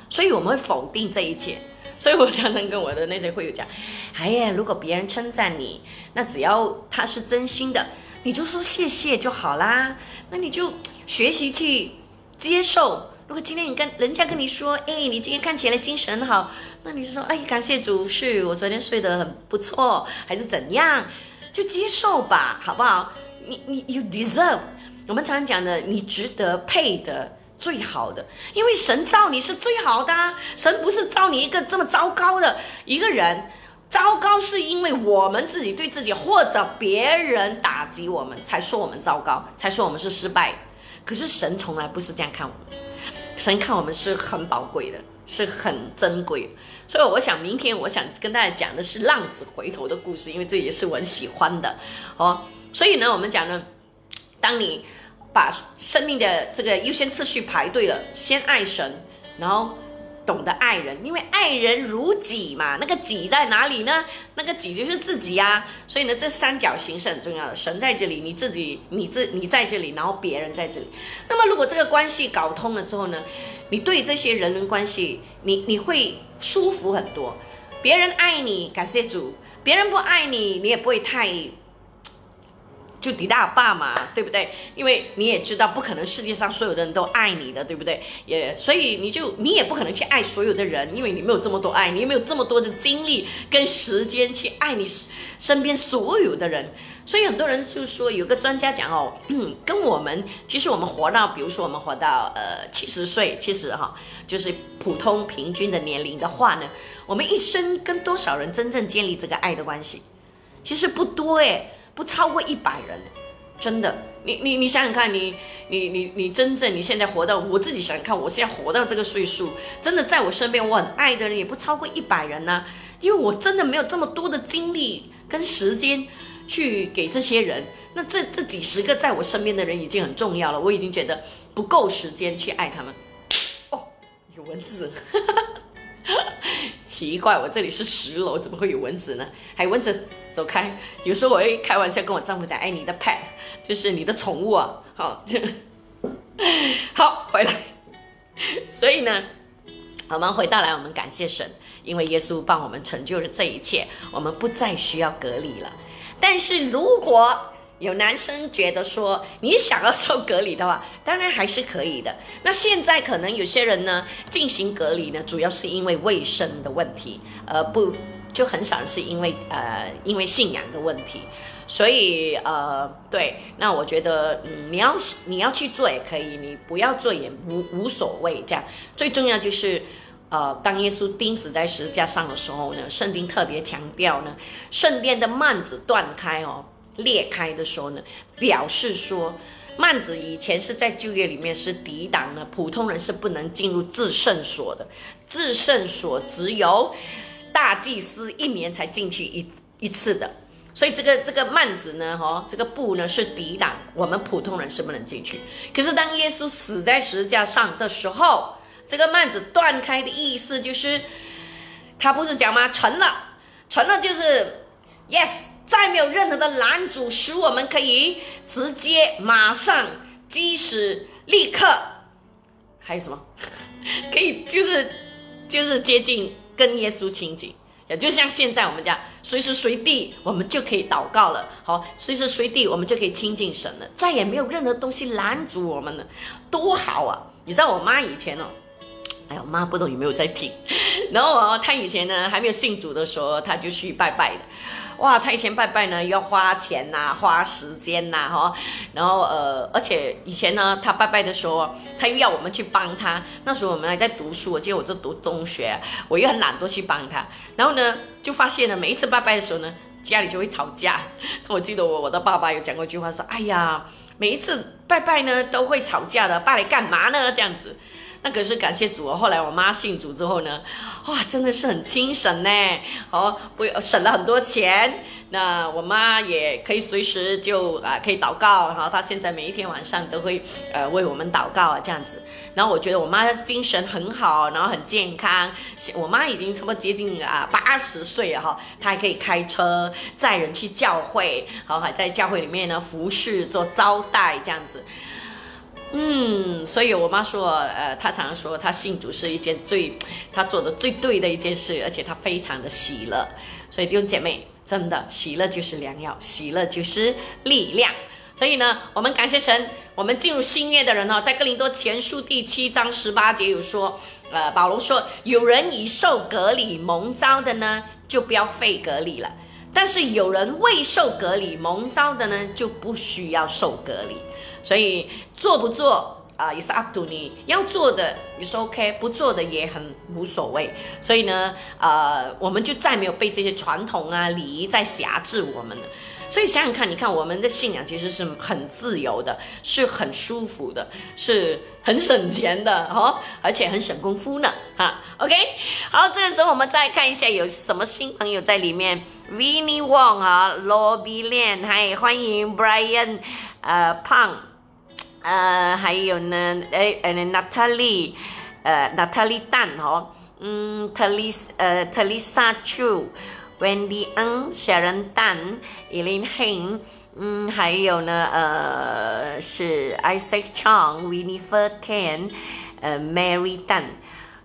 Speaker 1: 所以我们会否定这一切，所以我常常跟我的那些会友讲，哎呀，如果别人称赞你，那只要他是真心的，你就说谢谢就好啦。那你就学习去接受。如果今天你跟人家跟你说，哎，你今天看起来精神好，那你就说，哎，感谢主，是我昨天睡得很不错，还是怎样，就接受吧，好不好？你你 you deserve，我们常常讲的，你值得配的。最好的，因为神造你是最好的，神不是造你一个这么糟糕的一个人。糟糕是因为我们自己对自己或者别人打击我们，才说我们糟糕，才说我们是失败。可是神从来不是这样看我们，神看我们是很宝贵的，是很珍贵。所以我想明天我想跟大家讲的是浪子回头的故事，因为这也是我很喜欢的哦。所以呢，我们讲呢，当你。把生命的这个优先次序排对了，先爱神，然后懂得爱人，因为爱人如己嘛。那个己在哪里呢？那个己就是自己呀。所以呢，这三角形是很重要的。神在这里，你自己，你自你在这里，然后别人在这里。那么，如果这个关系搞通了之后呢，你对这些人伦关系，你你会舒服很多。别人爱你，感谢主；别人不爱你，你也不会太。就敌大爸嘛，对不对？因为你也知道，不可能世界上所有的人都爱你的，对不对？也所以你就你也不可能去爱所有的人，因为你没有这么多爱，你也没有这么多的精力跟时间去爱你身边所有的人。所以很多人就说，有个专家讲哦，(clears throat) 跟我们其实我们活到，比如说我们活到呃七十岁，其实哈就是普通平均的年龄的话呢，我们一生跟多少人真正建立这个爱的关系，其实不多诶。不超过一百人，真的，你你你想想看，你你你你真正你现在活到我自己想想看，我现在活到这个岁数，真的在我身边我很爱的人也不超过一百人呢，因为我真的没有这么多的精力跟时间去给这些人，那这这几十个在我身边的人已经很重要了，我已经觉得不够时间去爱他们。哦，有蚊子。(laughs) 奇怪，我这里是十楼，怎么会有蚊子呢？还有蚊子，走开！有时候我会开玩笑跟我丈夫讲：“哎，你的 pet 就是你的宠物啊。”好，好回来。所以呢，我们回到来，我们感谢神，因为耶稣帮我们成就了这一切，我们不再需要隔离了。但是如果有男生觉得说你想要受隔离的话，当然还是可以的。那现在可能有些人呢进行隔离呢，主要是因为卫生的问题，而，不就很少是因为呃因为信仰的问题。所以呃对，那我觉得嗯你要你要去做也可以，你不要做也无无所谓。这样最重要就是呃当耶稣钉死在十字架上的时候呢，圣经特别强调呢，圣殿的幔子断开哦。裂开的时候呢，表示说幔子以前是在旧约里面是抵挡呢，普通人是不能进入至圣所的，至圣所只有大祭司一年才进去一一次的，所以这个这个幔子呢，哈，这个布呢是抵挡我们普通人是不能进去。可是当耶稣死在十字架上的时候，这个幔子断开的意思就是，他不是讲吗？成了，成了就是 yes。再没有任何的拦阻，使我们可以直接、马上、即使、立刻，还有什么？(laughs) 可以就是就是接近跟耶稣亲近，也就像现在我们讲，随时随地我们就可以祷告了。好，随时随地我们就可以亲近神了，再也没有任何东西拦阻我们了，多好啊！你知道我妈以前哦，哎呀，我妈不懂有没有在听？(laughs) 然后哦，她以前呢还没有信主的时候，她就去拜拜的。哇，他以前拜拜呢，要花钱呐，花时间呐，哈，然后呃，而且以前呢，他拜拜的时候，他又要我们去帮他。那时候我们还在读书，我记得我在读中学，我又很懒惰去帮他。然后呢，就发现了每一次拜拜的时候呢，家里就会吵架。我记得我我的爸爸有讲过一句话，说：“哎呀，每一次拜拜呢都会吵架的，拜来干嘛呢？”这样子。那可是感谢主哦！后来我妈信主之后呢，哇，真的是很精神呢，哦，不省了很多钱。那我妈也可以随时就啊可以祷告，然后她现在每一天晚上都会呃为我们祷告啊这样子。然后我觉得我妈精神很好，然后很健康。我妈已经差不多接近啊八十岁了哈，她还可以开车载人去教会，好还在教会里面呢服侍做招待这样子。嗯，所以我妈说，呃，她常常说，她信主是一件最，她做的最对的一件事，而且她非常的喜乐。所以弟兄姐妹，真的喜乐就是良药，喜乐就是力量。所以呢，我们感谢神，我们进入新约的人呢，在哥林多前书第七章十八节有说，呃，保罗说，有人已受隔离蒙招的呢，就不要废隔离了；但是有人未受隔离蒙招的呢，就不需要受隔离。所以做不做啊，也是 up to 你要做的也是 OK，不做的也很无所谓。所以呢，呃，我们就再没有被这些传统啊礼仪在辖制我们了。所以想想看，你看我们的信仰其实是很自由的，是很舒服的，是很省钱的哦，而且很省功夫呢。哈，OK，好，这个时候我们再看一下有什么新朋友在里面，Vinny Wong 啊，Lobby Lian，嗨，欢迎 Brian，呃，胖。呃，还有呢，哎，呃，Natalie，呃，Natalie Tan 哦，嗯，Talisa，呃，Talisa Chu，Wendy Ng，Sharon Tan，Eileen Heng，嗯，还有呢，呃，是 Isaac Chong，Winifred Ken，呃，Mary Tan。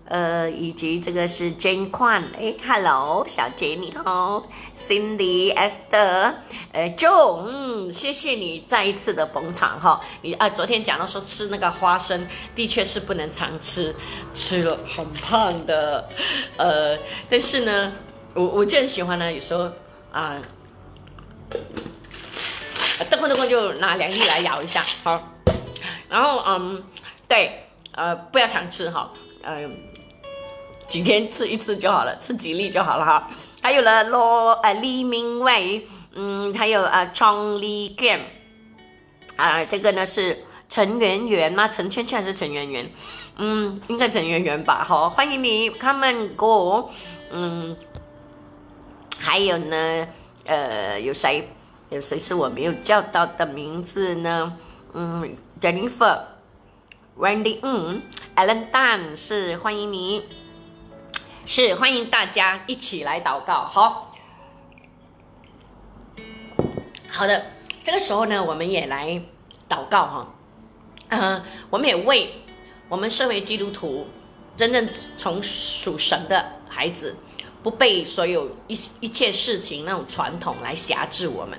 Speaker 1: 呃，以及这个是 Jane Kwan，哎，Hello，小杰你好，Cindy，Esther，呃，Joe，嗯，谢谢你再一次的捧场哈，你啊，昨天讲到说吃那个花生，的确是不能常吃，吃了很胖的，呃，但是呢，我我就很喜欢呢，有时候啊，等会等会就拿两粒来咬一下，好，然后嗯，对，呃，不要常吃哈，嗯。几天吃一次就好了，吃几粒就好了哈。还有了罗呃李明伟，嗯，还有啊庄丽健，啊这个呢是陈圆圆吗？陈圈圈还是陈圆圆？嗯，应该陈圆圆吧。好，欢迎你，come and go。嗯，还有呢，呃，有谁？有谁是我没有叫到的名字呢？嗯，Jennifer，Wendy，嗯，Alan Dan 是欢迎你。是欢迎大家一起来祷告，好。好的，这个时候呢，我们也来祷告哈，嗯，我们也为我们身为基督徒，真正从属神的孩子，不被所有一一切事情那种传统来辖制我们，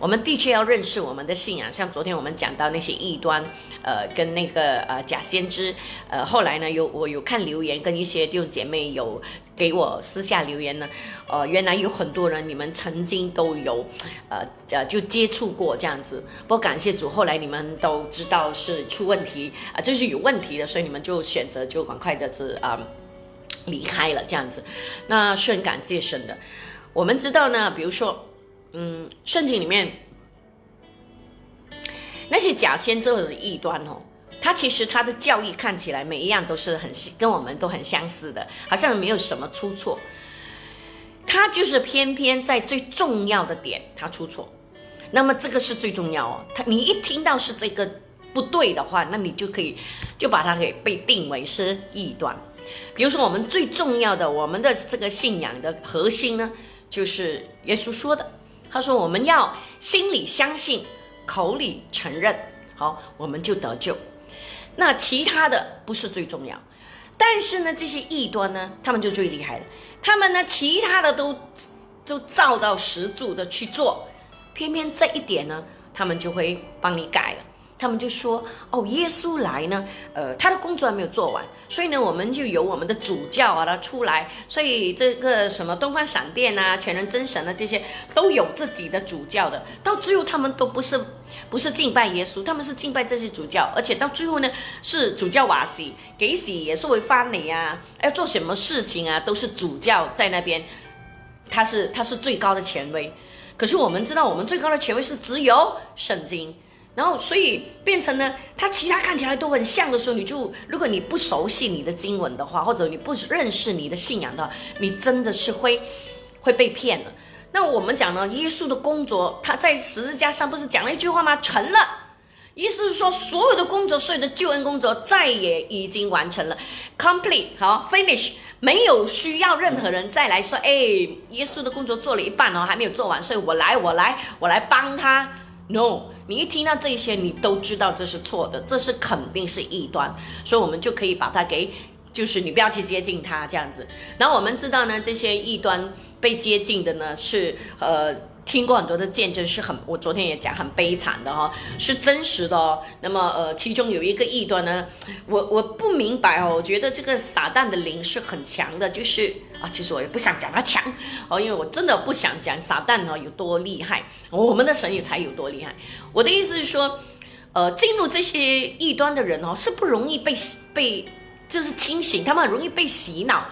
Speaker 1: 我们的确要认识我们的信仰。像昨天我们讲到那些异端，呃，跟那个呃假先知，呃，后来呢有我有看留言，跟一些弟兄姐妹有给我私下留言呢，呃，原来有很多人你们曾经都有，呃呃就接触过这样子。不过感谢主，后来你们都知道是出问题啊，就是有问题的，所以你们就选择就赶快的是啊离开了这样子。那是很感谢神的。我们知道呢，比如说。嗯，圣经里面那些假先知的异端哦，他其实他的教义看起来每一样都是很跟我们都很相似的，好像没有什么出错。他就是偏偏在最重要的点他出错，那么这个是最重要哦。他你一听到是这个不对的话，那你就可以就把它给被定为是异端。比如说我们最重要的我们的这个信仰的核心呢，就是耶稣说的。他说：“我们要心里相信，口里承认，好，我们就得救。那其他的不是最重要。但是呢，这些异端呢，他们就最厉害了。他们呢，其他的都都照到十足的去做，偏偏这一点呢，他们就会帮你改了。”他们就说：“哦，耶稣来呢，呃，他的工作还没有做完，所以呢，我们就由我们的主教啊他出来。所以这个什么东方闪电啊、全能真神啊这些都有自己的主教的。到最后，他们都不是不是敬拜耶稣，他们是敬拜这些主教。而且到最后呢，是主教瓦西给洗也是为翻你啊，要做什么事情啊，都是主教在那边，他是他是最高的权威。可是我们知道，我们最高的权威是只有圣经。”然后，所以变成呢，它其他看起来都很像的时候，你就如果你不熟悉你的经文的话，或者你不认识你的信仰的话，你真的是会会被骗的。那我们讲呢，耶稣的工作，他在十字架上不是讲了一句话吗？成了，意思是说，所有的工作，所有的救恩工作，再也已经完成了，complete，好，finish，没有需要任何人再来说，哎，耶稣的工作做了一半哦，还没有做完，所以我来，我来，我来帮他。No，你一听到这些，你都知道这是错的，这是肯定是异端，所以我们就可以把它给，就是你不要去接近它这样子。然后我们知道呢，这些异端被接近的呢是呃。听过很多的见证是很，我昨天也讲很悲惨的哈，是真实的哦。那么呃，其中有一个异端呢，我我不明白哦，我觉得这个撒旦的灵是很强的，就是啊，其实我也不想讲他强哦，因为我真的不想讲撒旦哦有多厉害，我们的神也才有多厉害。我的意思是说，呃，进入这些异端的人哦，是不容易被被就是清醒，他们很容易被洗脑。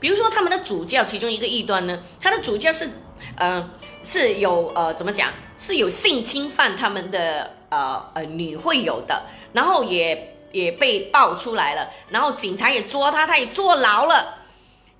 Speaker 1: 比如说他们的主教，其中一个异端呢，他的主教是嗯。是有呃，怎么讲？是有性侵犯他们的呃呃女会友的，然后也也被爆出来了，然后警察也捉他，他也坐牢了。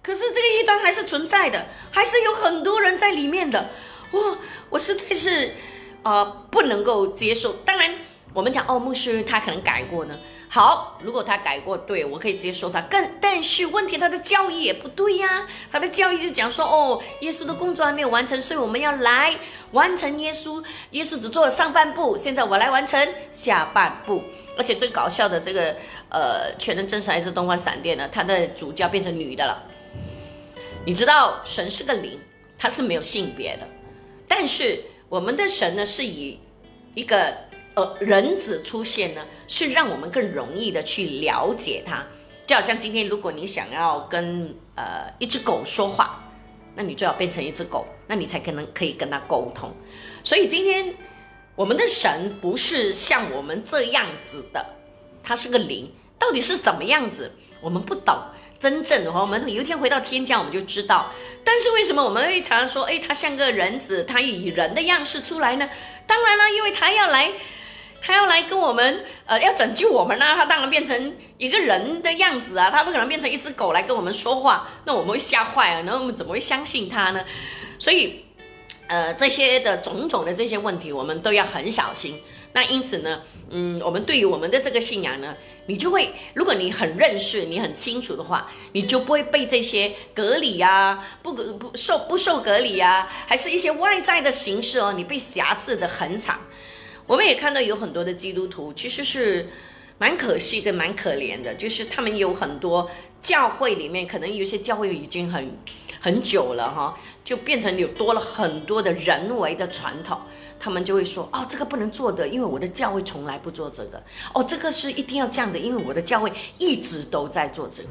Speaker 1: 可是这个异端还是存在的，还是有很多人在里面的。哇，我实在是呃不能够接受。当然，我们讲哦，牧师他可能改过呢。好，如果他改过，对我可以接受他。更但是问题，他的教义也不对呀。他的教义就讲说，哦，耶稣的工作还没有完成，所以我们要来完成耶稣。耶稣只做了上半部，现在我来完成下半部。而且最搞笑的这个，呃，全能真神还是东方闪电呢？他的主教变成女的了。你知道，神是个灵，他是没有性别的。但是我们的神呢，是以一个。呃，人子出现呢，是让我们更容易的去了解他。就好像今天，如果你想要跟呃一只狗说话，那你就要变成一只狗，那你才可能可以跟他沟通。所以今天我们的神不是像我们这样子的，他是个灵，到底是怎么样子，我们不懂。真正的话，我们有一天回到天家，我们就知道。但是为什么我们会常常说，哎，他像个人子，他以人的样式出来呢？当然了，因为他要来。他要来跟我们，呃，要拯救我们呢，他当然变成一个人的样子啊，他不可能变成一只狗来跟我们说话，那我们会吓坏了，那我们怎么会相信他呢？所以，呃，这些的种种的这些问题，我们都要很小心。那因此呢，嗯，我们对于我们的这个信仰呢，你就会，如果你很认识，你很清楚的话，你就不会被这些隔离啊，不不受不受隔离啊，还是一些外在的形式哦，你被辖制的很惨。我们也看到有很多的基督徒，其实是蛮可惜跟蛮可怜的，就是他们有很多教会里面，可能有些教会已经很很久了哈，就变成有多了很多的人为的传统。他们就会说：“哦，这个不能做的，因为我的教会从来不做这个。哦，这个是一定要这样的，因为我的教会一直都在做这个。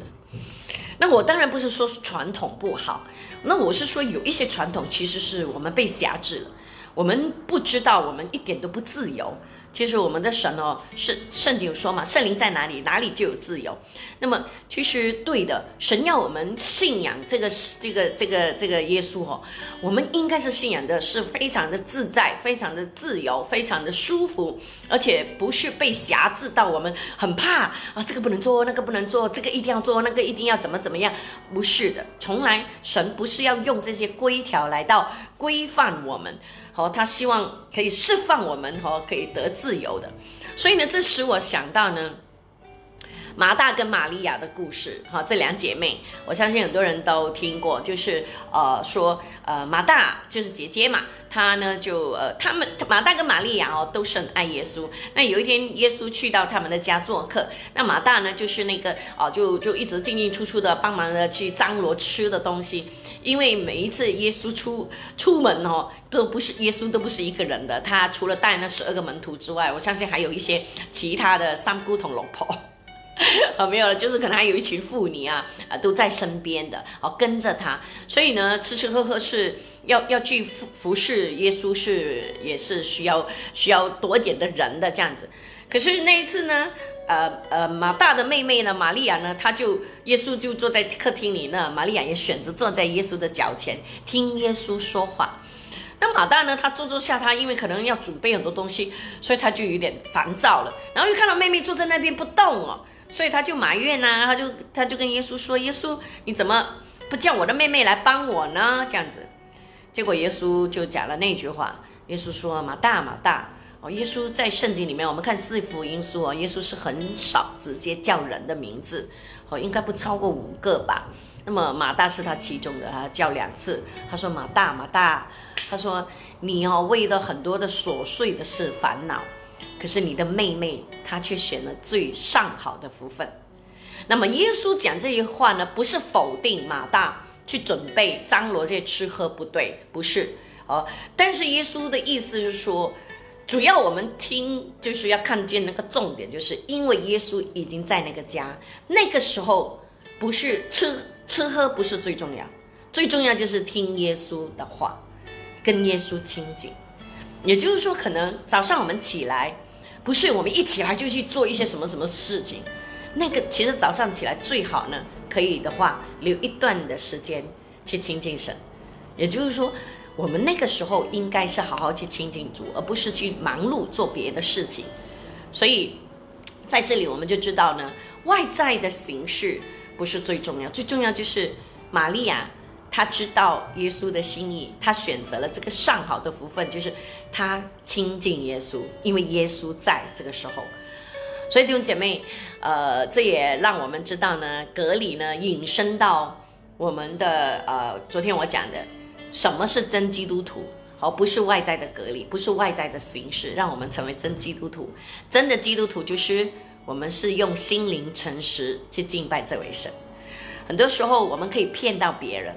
Speaker 1: 那我当然不是说传统不好，那我是说有一些传统其实是我们被辖制了，我们不知道，我们一点都不自由。”其实我们的神哦，是圣经有说嘛，圣灵在哪里，哪里就有自由。那么其实对的，神要我们信仰这个这个这个这个耶稣哦，我们应该是信仰的是非常的自在，非常的自由，非常的舒服，而且不是被辖制到我们很怕啊，这个不能做，那个不能做，这个一定要做，那个一定要怎么怎么样？不是的，从来神不是要用这些规条来到规范我们。好，他希望可以释放我们，哈，可以得自由的。所以呢，这使我想到呢，马大跟玛利亚的故事，哈，这两姐妹，我相信很多人都听过，就是呃，说呃，马大就是姐姐嘛，她呢就呃，他们马大跟玛利亚哦，都是很爱耶稣。那有一天，耶稣去到他们的家做客，那马大呢，就是那个哦，就就一直进进出出的，帮忙的去张罗吃的东西。因为每一次耶稣出出门哦，都不是耶稣都不是一个人的，他除了带那十二个门徒之外，我相信还有一些其他的三姑同老婆，啊 (laughs) 没有了，就是可能还有一群妇女啊啊都在身边的哦跟着他，所以呢吃吃喝喝是要要去服服侍耶稣是也是需要需要多一点的人的这样子，可是那一次呢？呃呃，马大的妹妹呢，玛利亚呢，她就耶稣就坐在客厅里呢，玛利亚也选择坐在耶稣的脚前听耶稣说话。那马大呢，他坐坐下，他因为可能要准备很多东西，所以他就有点烦躁了。然后又看到妹妹坐在那边不动哦，所以他就埋怨呐，他就他就跟耶稣说：“耶稣，你怎么不叫我的妹妹来帮我呢？”这样子，结果耶稣就讲了那句话，耶稣说：“马大，马大。”哦，耶稣在圣经里面，我们看四福音书哦，耶稣是很少直接叫人的名字，哦，应该不超过五个吧。那么马大是他其中的，他叫两次，他说马大马大，他说你哦为了很多的琐碎的事烦恼，可是你的妹妹她却选了最上好的福分。那么耶稣讲这些话呢，不是否定马大去准备张罗这些吃喝不对，不是哦，但是耶稣的意思是说。主要我们听就是要看见那个重点，就是因为耶稣已经在那个家，那个时候不是吃吃喝不是最重要，最重要就是听耶稣的话，跟耶稣亲近。也就是说，可能早上我们起来，不是我们一起来就去做一些什么什么事情，那个其实早上起来最好呢，可以的话留一段的时间去亲近神。也就是说。我们那个时候应该是好好去亲近主，而不是去忙碌做别的事情。所以在这里我们就知道呢，外在的形式不是最重要，最重要就是玛利亚她知道耶稣的心意，她选择了这个上好的福分，就是她亲近耶稣，因为耶稣在这个时候。所以弟兄姐妹，呃，这也让我们知道呢，隔离呢引申到我们的呃，昨天我讲的。什么是真基督徒？好，不是外在的隔离，不是外在的形式，让我们成为真基督徒。真的基督徒就是我们是用心灵诚实去敬拜这位神。很多时候我们可以骗到别人，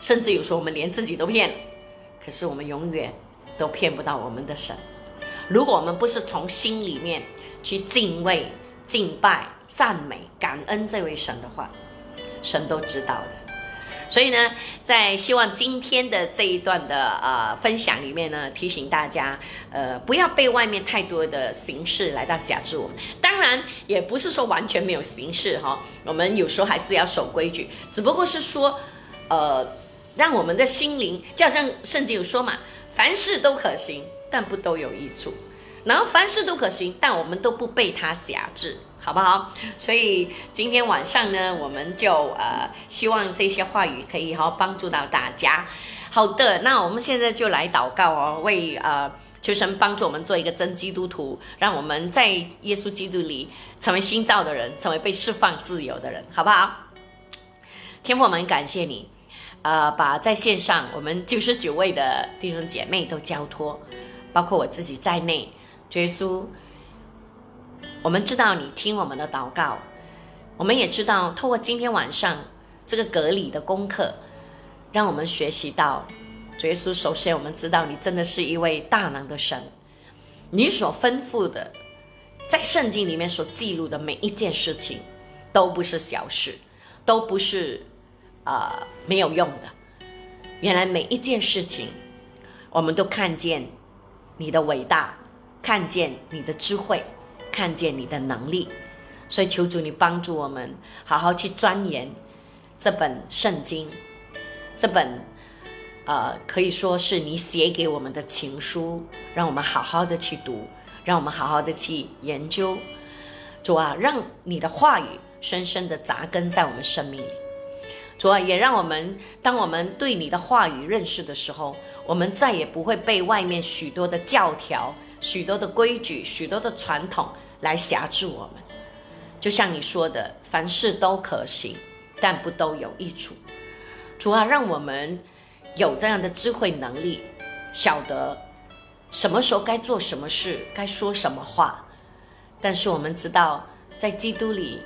Speaker 1: 甚至有时候我们连自己都骗，可是我们永远都骗不到我们的神。如果我们不是从心里面去敬畏、敬拜、赞美、感恩这位神的话，神都知道的。所以呢，在希望今天的这一段的呃分享里面呢，提醒大家，呃，不要被外面太多的形式来到辖制我们。当然，也不是说完全没有形式哈，我们有时候还是要守规矩。只不过是说，呃，让我们的心灵，就好像圣经有说嘛，凡事都可行，但不都有益处。然后凡事都可行，但我们都不被它辖制。好不好？所以今天晚上呢，我们就呃，希望这些话语可以好帮助到大家。好的，那我们现在就来祷告哦，为呃求神帮助我们做一个真基督徒，让我们在耶稣基督里成为新造的人，成为被释放自由的人，好不好？天父，我们感谢你，呃，把在线上我们九十九位的弟兄姐妹都交托，包括我自己在内，耶稣。我们知道你听我们的祷告，我们也知道透过今天晚上这个隔离的功课，让我们学习到，主耶稣，首先我们知道你真的是一位大能的神，你所吩咐的，在圣经里面所记录的每一件事情，都不是小事，都不是啊没有用的。原来每一件事情，我们都看见你的伟大，看见你的智慧，看见你的能力。所以求主你帮助我们，好好去钻研这本圣经，这本呃可以说是你写给我们的情书，让我们好好的去读，让我们好好的去研究。主啊，让你的话语深深的扎根在我们生命里。主啊，也让我们当我们对你的话语认识的时候，我们再也不会被外面许多的教条、许多的规矩、许多的传统来辖制我们。就像你说的，凡事都可行，但不都有益处。主啊，让我们有这样的智慧能力，晓得什么时候该做什么事，该说什么话。但是我们知道，在基督里，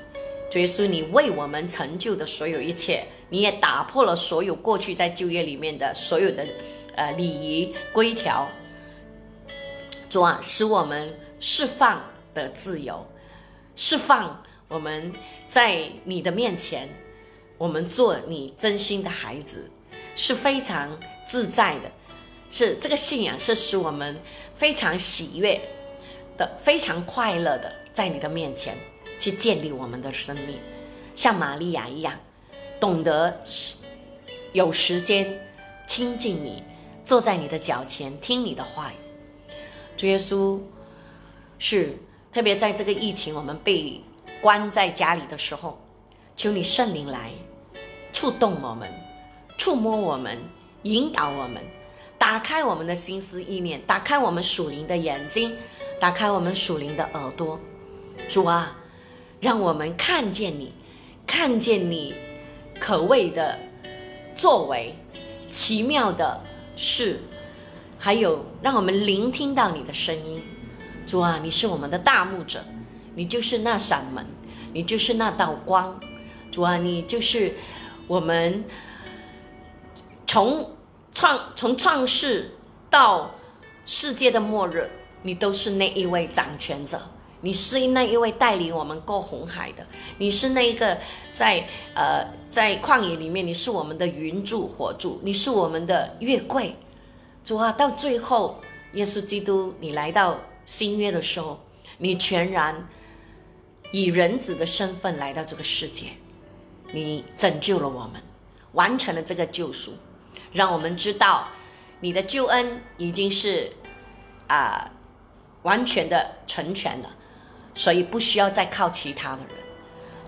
Speaker 1: 耶稣你为我们成就的所有一切，你也打破了所有过去在旧约里面的所有的呃礼仪规条。主啊，使我们释放的自由。释放我们在你的面前，我们做你真心的孩子，是非常自在的，是这个信仰是使我们非常喜悦的，非常快乐的，在你的面前去建立我们的生命，像玛利亚一样，懂得有时间亲近你，坐在你的脚前听你的话语。主耶稣是。特别在这个疫情，我们被关在家里的时候，求你圣灵来触动我们，触摸我们，引导我们，打开我们的心思意念，打开我们属灵的眼睛，打开我们属灵的耳朵。主啊，让我们看见你，看见你可畏的作为，奇妙的事，还有让我们聆听到你的声音。主啊，你是我们的大牧者，你就是那扇门，你就是那道光。主啊，你就是我们从创从创世到世界的末日，你都是那一位掌权者。你是那一位带领我们过红海的，你是那一个在呃在旷野里面，你是我们的云柱火柱，你是我们的月桂。主啊，到最后，耶稣基督，你来到。新约的时候，你全然以人子的身份来到这个世界，你拯救了我们，完成了这个救赎，让我们知道你的救恩已经是啊完全的成全了，所以不需要再靠其他的人。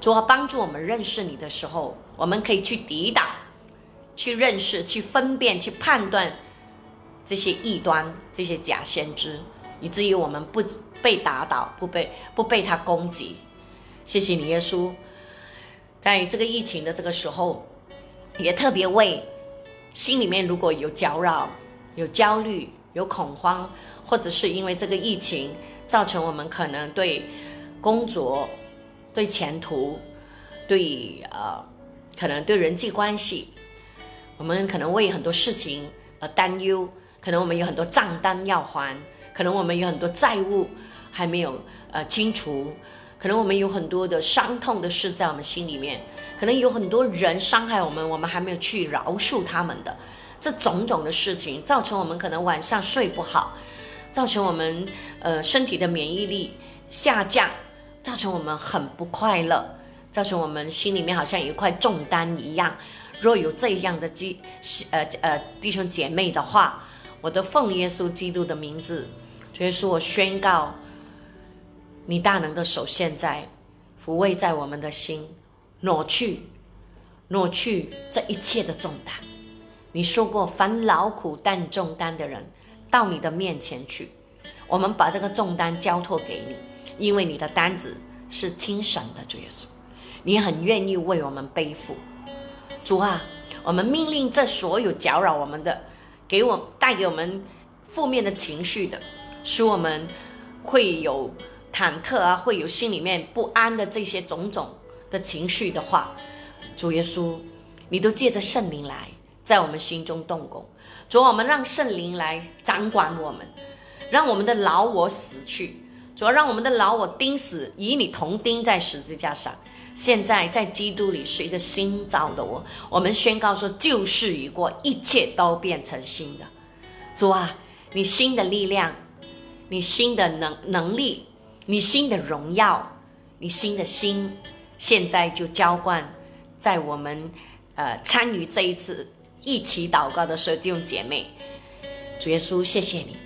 Speaker 1: 主要帮助我们认识你的时候，我们可以去抵挡、去认识、去分辨、去判断这些异端、这些假先知。以至于我们不被打倒，不被不被他攻击。谢谢你，耶稣。在这个疫情的这个时候，也特别为心里面如果有搅扰、有焦虑、有恐慌，或者是因为这个疫情造成我们可能对工作、对前途、对呃可能对人际关系，我们可能为很多事情而担忧，可能我们有很多账单要还。可能我们有很多债务还没有呃清除，可能我们有很多的伤痛的事在我们心里面，可能有很多人伤害我们，我们还没有去饶恕他们的，这种种的事情造成我们可能晚上睡不好，造成我们呃身体的免疫力下降，造成我们很不快乐，造成我们心里面好像有一块重担一样。若有这样的基呃呃弟兄姐妹的话，我都奉耶稣基督的名字。所以说我宣告，你大能的手现在抚慰在我们的心，挪去，挪去这一切的重担。你说过，凡劳苦担重担的人，到你的面前去，我们把这个重担交托给你，因为你的担子是轻省的，主耶稣，你很愿意为我们背负。主啊，我们命令这所有搅扰我们的，给我带给我们负面的情绪的。使我们会有忐忑啊，会有心里面不安的这些种种的情绪的话，主耶稣，你都借着圣灵来在我们心中动工。主，我们让圣灵来掌管我们，让我们的老我死去。主要让我们的老我钉死，与你同钉在十字架上。现在在基督里是一个新造的我。我们宣告说，旧事已过，一切都变成新的。主啊，你新的力量，你新的能能力，你新的荣耀，你新的心，现在就浇灌在我们呃参与这一次一起祷告的时候弟兄姐妹。主耶稣，谢谢你。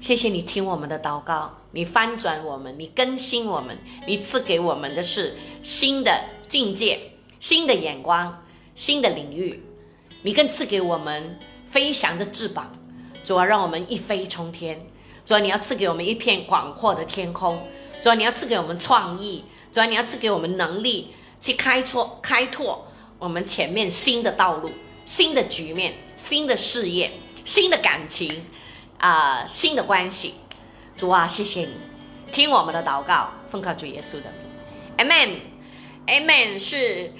Speaker 1: 谢谢你听我们的祷告，你翻转我们，你更新我们，你赐给我们的是新的境界、新的眼光、新的领域。你更赐给我们飞翔的翅膀，主要让我们一飞冲天。主要你要赐给我们一片广阔的天空。主要你要赐给我们创意。主要你要赐给我们能力去开拓、开拓我们前面新的道路、新的局面、新的事业、新的感情。啊，新的关系，主啊，谢谢你，听我们的祷告，奉靠主耶稣的名，Amen，Amen。是，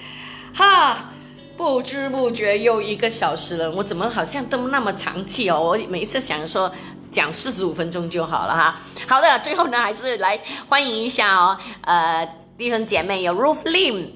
Speaker 1: 哈，不知不觉又一个小时了，我怎么好像都那么长气哦？我每一次想说讲四十五分钟就好了哈。好的，最后呢，还是来欢迎一下哦，呃，弟兄姐妹有 Ruth Lim，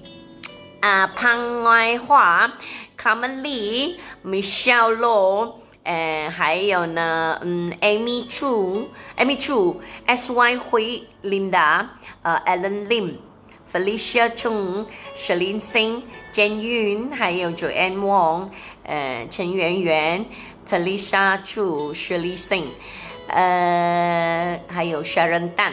Speaker 1: 啊，潘爱华，Carmen Lee，Michelle Low。呃，还有呢，嗯，Amy Chu，Amy Chu，S Y 辉，Linda，呃，Alan Lim，Felicia Chung，Shalin Singh，Jan Yun，还有 Joanne Wong，呃，陈圆圆 Talisa Chu，Shirley Singh，呃，还有 Sharon Dan，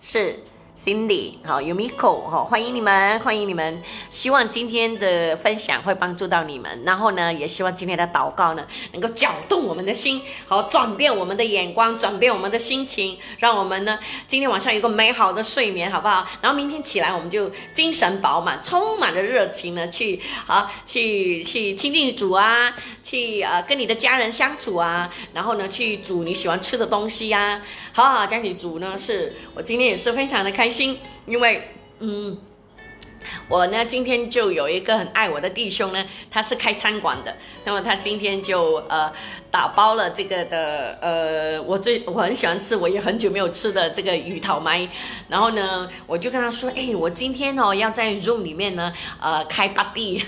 Speaker 1: 是。Cindy，好，Umiko，好，欢迎你们，欢迎你们。希望今天的分享会帮助到你们，然后呢，也希望今天的祷告呢，能够搅动我们的心，好，转变我们的眼光，转变我们的心情，让我们呢，今天晚上有个美好的睡眠，好不好？然后明天起来，我们就精神饱满，充满了热情呢，去好，去去亲近主啊，去呃跟你的家人相处啊，然后呢，去煮你喜欢吃的东西呀，好好讲起煮呢，是我今天也是非常的开。心，因为嗯，我呢今天就有一个很爱我的弟兄呢，他是开餐馆的，那么他今天就呃打包了这个的呃我最我很喜欢吃，我也很久没有吃的这个鱼头麦，然后呢我就跟他说，哎，我今天哦要在 room 里面呢呃开 party。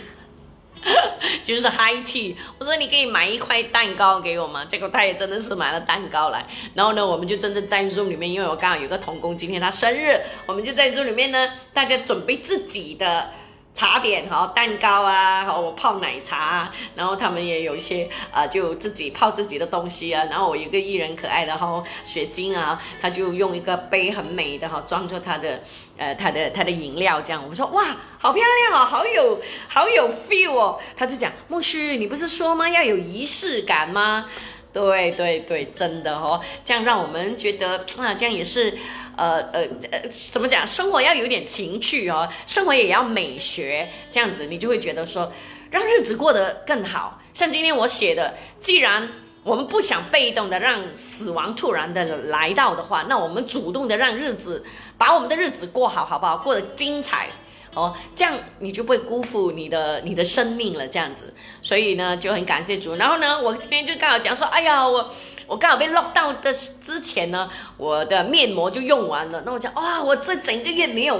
Speaker 1: (laughs) 就是 high tea，我说你可以买一块蛋糕给我吗？结果他也真的是买了蛋糕来，然后呢，我们就真的在 room 里面，因为我刚好有个童工今天他生日，我们就在 room 里面呢，大家准备自己的。茶点哈，蛋糕啊，好，我泡奶茶，然后他们也有一些啊，就自己泡自己的东西啊。然后我一个艺人可爱的哈，雪晶啊，他就用一个杯很美的哈，装着他的呃他的他的饮料这样。我说哇，好漂亮哦，好有好有 feel 哦。他就讲木须，你不是说吗？要有仪式感吗？对对对，真的哦，这样让我们觉得啊，这样也是。呃呃呃，怎么讲？生活要有点情趣哦，生活也要美学，这样子你就会觉得说，让日子过得更好。像今天我写的，既然我们不想被动的让死亡突然的来到的话，那我们主动的让日子，把我们的日子过好，好不好？过得精彩哦，这样你就不会辜负你的你的生命了。这样子，所以呢，就很感谢主。然后呢，我今天就刚好讲说，哎呀，我。我刚好被 lock down 的之前呢，我的面膜就用完了。那我讲哇，我这整个月没有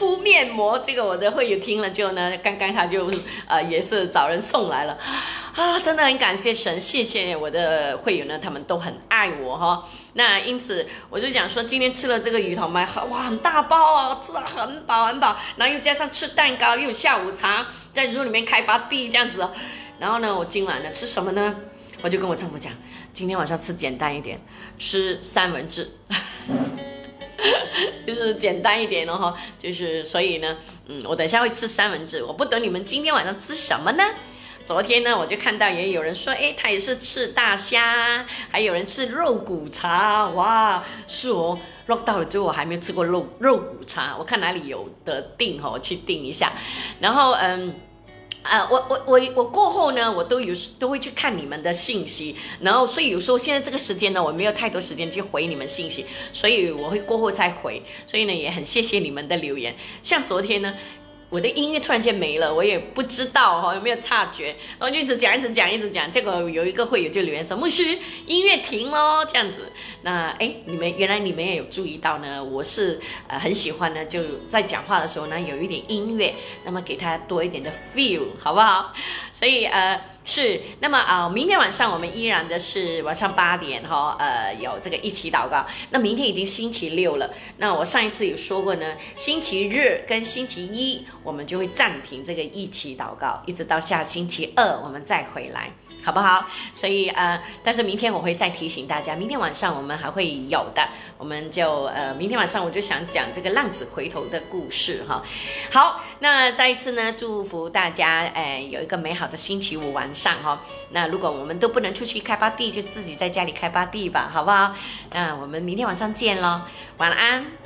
Speaker 1: 敷面膜。这个我的会员听了之后呢，刚刚他就呃也是找人送来了啊，真的很感谢神，谢谢我的会员呢，他们都很爱我哈。那因此我就讲说，今天吃了这个鱼头麦，哇，很大包啊，吃的很饱很饱，然后又加上吃蛋糕，又下午茶，在屋里面开把地这样子。然后呢，我今晚呢吃什么呢？我就跟我丈夫讲。今天晚上吃简单一点，吃三文治，(laughs) 就是简单一点哦哈，就是所以呢，嗯，我等下会吃三文治，我不懂你们今天晚上吃什么呢？昨天呢，我就看到也有人说，哎，他也是吃大虾，还有人吃肉骨茶，哇，是哦，落到了之后我还没有吃过肉肉骨茶，我看哪里有的订哈，我去订一下，然后嗯。啊，我我我我过后呢，我都有都会去看你们的信息，然后所以有时候现在这个时间呢，我没有太多时间去回你们信息，所以我会过后再回，所以呢也很谢谢你们的留言。像昨天呢，我的音乐突然间没了，我也不知道哈有没有察觉，然后就一直讲，一直讲，一直讲。结果有一个会员就留言说：“牧师，音乐停喽。”这样子，那哎，你们原来你们也有注意到呢？我是呃很喜欢呢，就在讲话的时候呢有一点音乐，那么给他多一点的 feel，好不好？所以呃。是，那么啊，明天晚上我们依然的是晚上八点哈，呃，有这个一起祷告。那明天已经星期六了，那我上一次有说过呢，星期日跟星期一我们就会暂停这个一起祷告，一直到下星期二我们再回来。好不好？所以呃，但是明天我会再提醒大家，明天晚上我们还会有的，我们就呃，明天晚上我就想讲这个浪子回头的故事哈。好，那再一次呢，祝福大家哎有一个美好的星期五晚上哈。那如果我们都不能出去开发地，就自己在家里开发地吧，好不好？那我们明天晚上见喽，晚安。